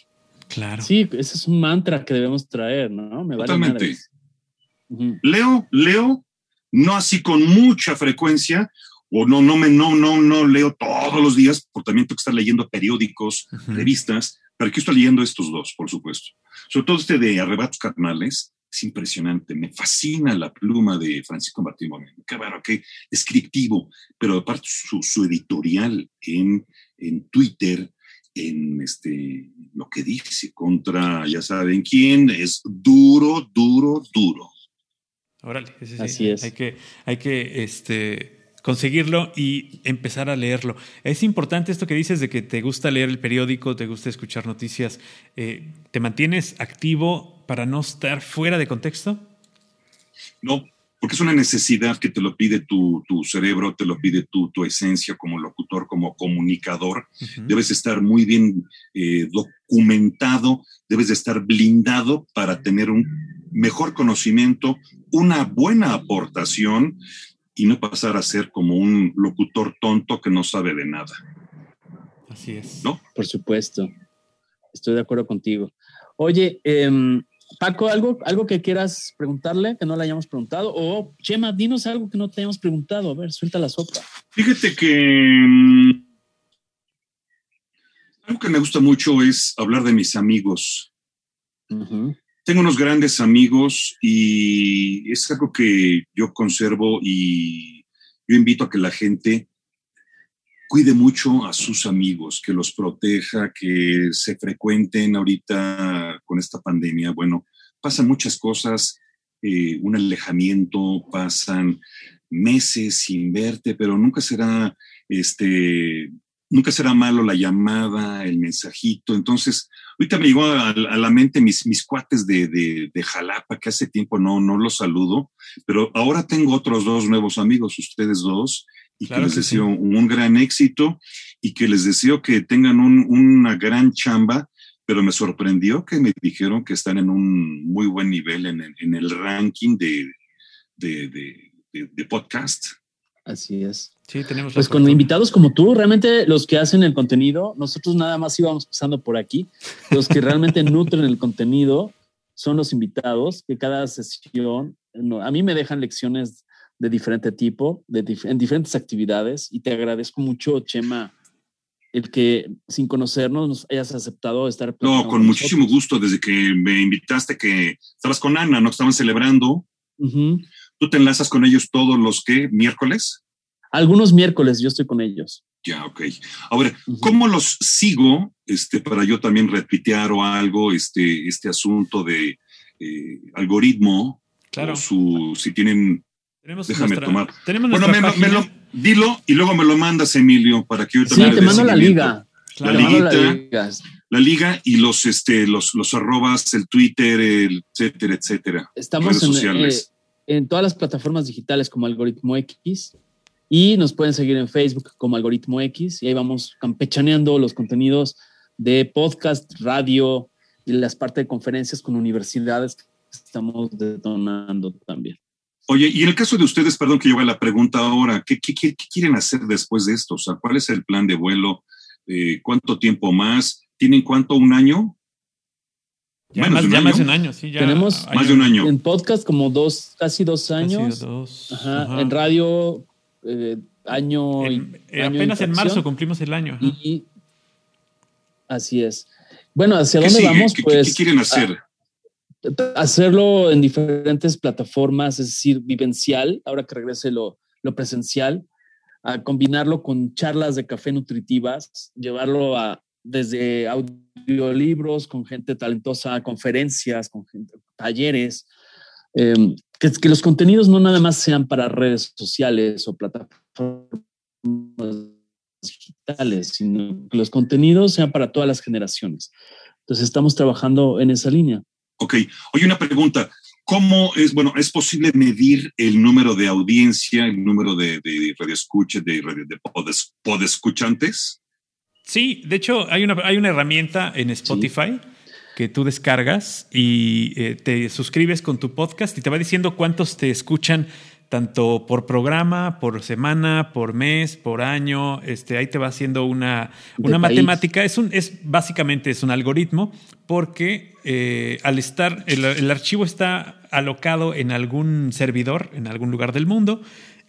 Claro. Sí, ese es un mantra que debemos traer, ¿no? Me Totalmente. Leo, leo, no así con mucha frecuencia, o no, no me, no, no, no leo todos los días, porque también tengo que estar leyendo periódicos, revistas, pero aquí estoy leyendo estos dos, por supuesto. Sobre todo este de Arrebatos Carnales, es impresionante, me fascina la pluma de Francisco Martín Moreno, qué bueno, qué descriptivo, pero aparte su, su editorial en, en Twitter, en este, lo que dice contra, ya saben quién, es duro, duro, duro. Órale, así es. Hay que, hay que este, conseguirlo y empezar a leerlo. Es importante esto que dices de que te gusta leer el periódico, te gusta escuchar noticias. Eh, ¿Te mantienes activo para no estar fuera de contexto? No, porque es una necesidad que te lo pide tu, cerebro, te lo pide tu, tu, esencia como locutor, como comunicador. Debes estar muy bien eh, documentado, debes de estar blindado para tener un mejor conocimiento, una buena aportación y no pasar a ser como un locutor tonto que no sabe de nada. Así es. ¿No? Por supuesto. Estoy de acuerdo contigo. Oye, eh, Paco, ¿algo, ¿algo que quieras preguntarle que no le hayamos preguntado? O Chema, dinos algo que no te hayamos preguntado. A ver, suelta la sopa. Fíjate que mm, algo que me gusta mucho es hablar de mis amigos. Tengo unos grandes amigos y es algo que yo conservo y yo invito a que la gente cuide mucho a sus amigos, que los proteja, que se frecuenten ahorita con esta pandemia. Bueno, pasan muchas cosas, eh, un alejamiento, pasan meses sin verte, pero nunca será, este, nunca será malo la llamada, el mensajito. Entonces, ahorita me llegó a, la mente mis, mis cuates de, de, Jalapa, que hace tiempo no, no los saludo, pero ahora tengo otros dos nuevos amigos, ustedes dos, y que les deseo un gran éxito y que les deseo que tengan una gran chamba, pero me sorprendió que me dijeron que están en un muy buen nivel en, el ranking de, de, podcast. Así es. Sí, tenemos. Pues con invitados como tú, realmente los que hacen el contenido, nosotros nada más íbamos pasando por aquí. Los que realmente nutren el contenido son los invitados, que cada sesión, a mí me dejan lecciones de diferente tipo, de en diferentes actividades. Y te agradezco mucho, Chema, el que sin conocernos nos hayas aceptado estar. No, con muchísimo gusto, desde que me invitaste, que estabas con Ana, ¿no? Estaban celebrando. ¿Tú te enlazas con ellos todos los que miércoles? Algunos miércoles yo estoy con ellos. Ya, ok. Ahora, ¿cómo los sigo este, para yo también retuitear o algo este, este asunto de eh, algoritmo? Claro. su, si tienen Tenemos Déjame tomar. bueno, me, lo, dilo y luego me lo mandas, Emilio, para que yo también. Sí, te mando la liga. La, liguita, la, liga y los, este, los, los arrobas, el Twitter, el etcétera, etcétera. Estamos en, eh, en todas las plataformas digitales como Algoritmo X y nos pueden seguir en Facebook como Algoritmo X y ahí vamos campechaneando los contenidos de podcast, radio y las partes de conferencias con universidades que estamos detonando también. Oye, y en el caso de ustedes, perdón que yo haga la pregunta ahora, ¿qué, quieren hacer después de esto? O sea, ¿cuál es el plan de vuelo? Eh, ¿Cuánto tiempo más? ¿Tienen cuánto? ¿Un año? Ya, más, de un año, sí. Ya Tenemos más de un año. En podcast como dos, casi dos años. dos. Ajá, En radio, eh, año, eh, Apenas en marzo cumplimos el año. Y, así es. Bueno, ¿hacia dónde vamos? ¿Qué, pues, ¿Qué quieren hacer? Hacerlo en diferentes plataformas, es decir, vivencial, ahora que regrese lo, presencial, a combinarlo con charlas de café nutritivas, llevarlo a desde audiolibros con gente talentosa, conferencias, con talleres, em, que, que, los contenidos no nada más sean para redes sociales o plataformas digitales, sino que los contenidos sean para todas las generaciones. Entonces estamos trabajando en esa línea. Ok. Oye, una pregunta. ¿Cómo es, bueno, es posible medir el número de audiencia, el número de, de radioescuchas, de, de podescuchantes? Sí, de hecho, hay una, hay una herramienta en Spotify que tú descargas y eh, te suscribes con tu podcast y te va diciendo cuántos te escuchan tanto por programa, por semana, por mes, por año. Este, ahí te va haciendo una, una matemática. Es, un, es básicamente es un algoritmo porque eh, al estar, el, el archivo está alocado en algún servidor, en algún lugar del mundo,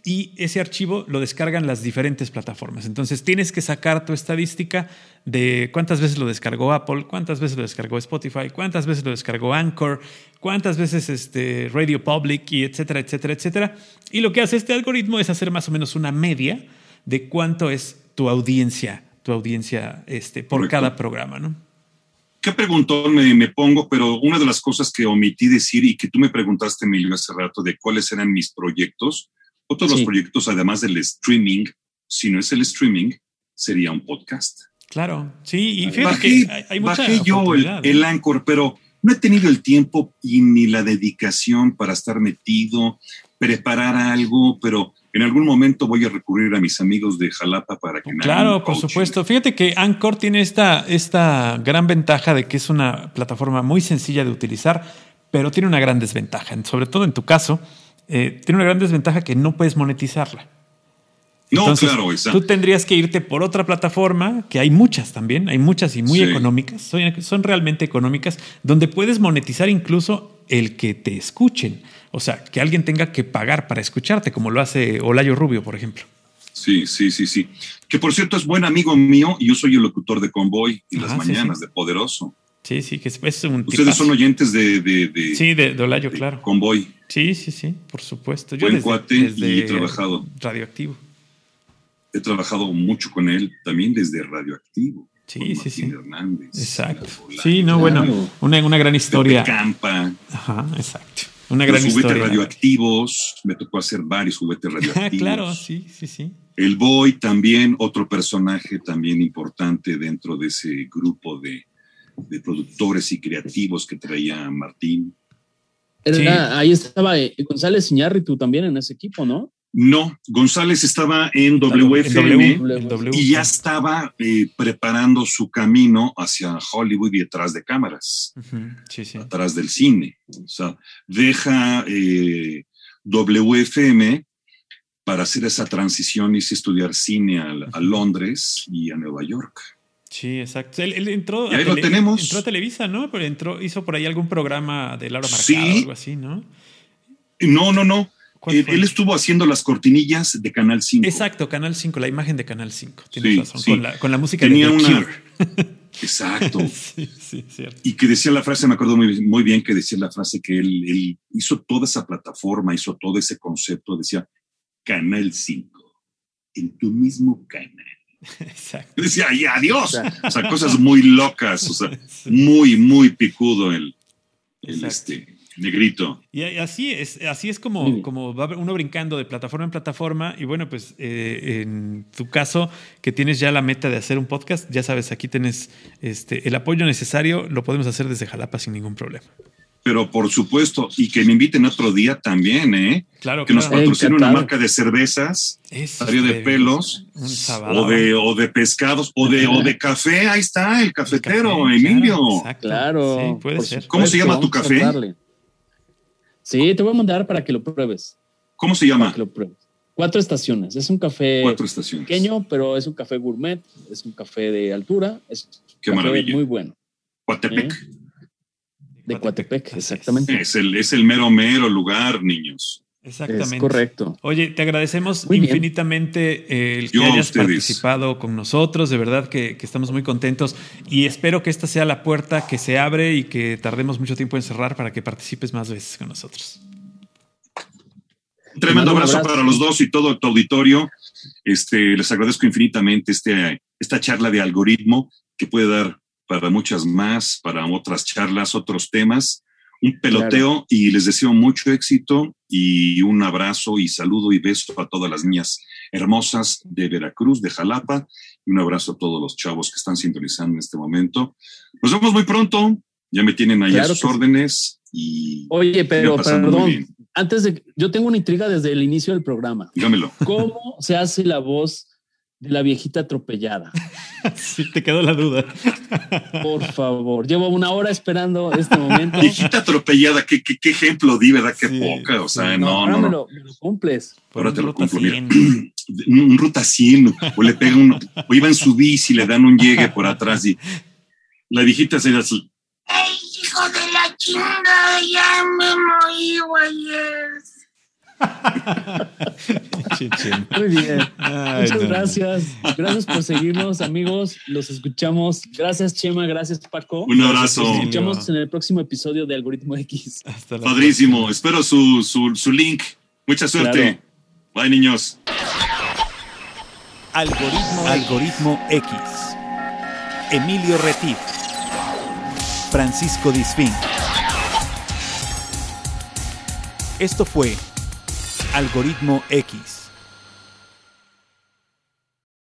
y ese archivo lo descargan las diferentes plataformas. Entonces tienes que sacar tu estadística de cuántas veces lo descargó Apple, cuántas veces lo descargó Spotify, cuántas veces lo descargó Anchor, cuántas veces este Radio Public y etcétera, etcétera, etcétera. Y lo que hace este algoritmo es hacer más o menos una media de cuánto es tu audiencia, tu audiencia este, por cada programa, ¿no? ¿Qué preguntón me, me, pongo? Pero una de las cosas que omití decir y que tú me preguntaste, Emilio, hace rato de cuáles eran mis proyectos, otros los proyectos, además del streaming, si no es el streaming, sería un podcast. Claro, sí, y fíjate bajé, que hay, mucha bajé yo el, el, Anchor, pero no he tenido el tiempo y ni la dedicación para estar metido, preparar algo, pero en algún momento voy a recurrir a mis amigos de Jalapa para que me Claro, por supuesto. Fíjate que Anchor tiene esta, esta gran ventaja de que es una plataforma muy sencilla de utilizar, pero tiene una gran desventaja, sobre todo en tu caso, eh, tiene una gran desventaja que no puedes monetizarla. no, claro, Tú tendrías que irte por otra plataforma, que hay muchas también, hay muchas y muy económicas, son, son, realmente económicas, donde puedes monetizar incluso el que te escuchen. O sea, que alguien tenga que pagar para escucharte, como lo hace Olayo Rubio, por ejemplo. Sí, sí, sí, sí. Que por cierto es buen amigo mío y yo soy el locutor de Convoy y las mañanas de Poderoso. Sí, sí, que es, un. Ustedes son oyentes de, de, Sí, de, Olayo, claro. Convoy. Sí, sí, sí, por supuesto. Yo Buen cuate y he trabajado. Radioactivo. He trabajado mucho con él también desde Radioactivo. Sí, sí, sí. Hernández. Exacto. Sí, no, bueno, una, una gran historia. Campa. Ajá, exacto. Una gran Los juguetes radioactivos, me tocó hacer varios juguetes radioactivos. claro, sí, sí, sí. El Boy también, otro personaje también importante dentro de ese grupo de, de productores y creativos que traía Martín. Ahí estaba eh, González Iñárritu también en ese equipo, ¿no? No, González estaba en WFM y ya estaba eh, preparando su camino hacia Hollywood y detrás de cámaras, sí, sí. atrás del cine. O sea, deja eh, WFM para hacer esa transición y estudiar cine a Londres y a Nueva York. Sí, exacto. Él, entró, a lo tenemos. entró a Televisa, ¿no? Pero entró, hizo por ahí algún programa de Laura Marcado o algo así, ¿no? No, no, no. Él, estuvo haciendo las cortinillas de Canal 5. Exacto, Canal 5, la imagen de Canal 5. Tienes razón. Con, la, con, la, música Tenía de una... Exacto. sí, sí, cierto. Y que decía la frase, me acuerdo muy, muy bien que decía la frase que él, él hizo toda esa plataforma, hizo todo ese concepto, decía Canal 5, en tu mismo canal Exacto. Decía, y adiós. O sea, cosas muy locas, o sea, muy, muy picudo el, el, este, Negrito. Y así es, así es como, como va uno brincando de plataforma en plataforma. Y bueno, pues eh, en tu caso, que tienes ya la meta de hacer un podcast, ya sabes, aquí tienes este, el apoyo necesario, lo podemos hacer desde Jalapa sin ningún problema. Pero por supuesto, y que me inviten otro día también, ¿eh? Claro, que nos patrocine una marca de cervezas, área de pelos, o de, o de pescados, o de, o de café. Ahí está, el cafetero, Emilio. Claro, puede ser. ¿Cómo se llama tu café? Sí, te voy a mandar para que lo pruebes. ¿Cómo se llama? Cuatro estaciones. Es un café Cuatro estaciones. pequeño, pero es un café gourmet, es un café de altura, es Qué un maravilla. muy bueno. Coatepec. ¿Eh? De Coatepec, exactamente. Es el, es el mero, mero lugar, niños. Exactamente. Es correcto. Oye, te agradecemos Muy infinitamente eh, el que Yo hayas participado con nosotros. De verdad que, que estamos muy contentos y espero que esta sea la puerta que se abre y que tardemos mucho tiempo en cerrar para que participes más veces con nosotros. Un tremendo abrazo. para los dos y todo tu auditorio. Este, les agradezco infinitamente este, esta charla de algoritmo que puede dar para muchas más, para otras charlas, otros temas. Un peloteo y les deseo mucho éxito y un abrazo y saludo y beso a todas las niñas hermosas de Veracruz, de Jalapa y un abrazo a todos los chavos que están sintonizando en este momento. Nos vemos muy pronto. Ya me tienen ahí a Claro sus que sí. órdenes y Oye, pero perdón, antes de yo tengo una intriga desde el inicio del programa. dígamelo. ¿Cómo se hace la voz de la viejita atropellada? Sí, te quedó la duda. Por favor, llevo una hora esperando este momento. Viejita atropellada, ¿qué, qué, qué ejemplo di, ¿verdad? Qué Sí, poca, o sea, sí. no, ahora no, me, no. lo, me lo cumples. Ahora te lo cumplo, mira. 100. Un, un ruta 100, o le pegan un, o iba en su bici, le dan un llegue por atrás y la viejita se así. ¡Ey, hijo de la chingada! Ya me morí, güeyes. Chin, chin. Muy bien. Ay, Muchas no, no. gracias. Gracias por seguirnos, amigos. Los escuchamos. Gracias, Chema. Gracias, Paco. Un abrazo. Nos escuchamos en el próximo episodio de Algoritmo X. Hasta la Padrísimo. Espero su, su, su link. Mucha suerte. Bye, niños. Algoritmo, Algoritmo X. Emilio Retif. Francisco Disfín. Esto fue Algoritmo X.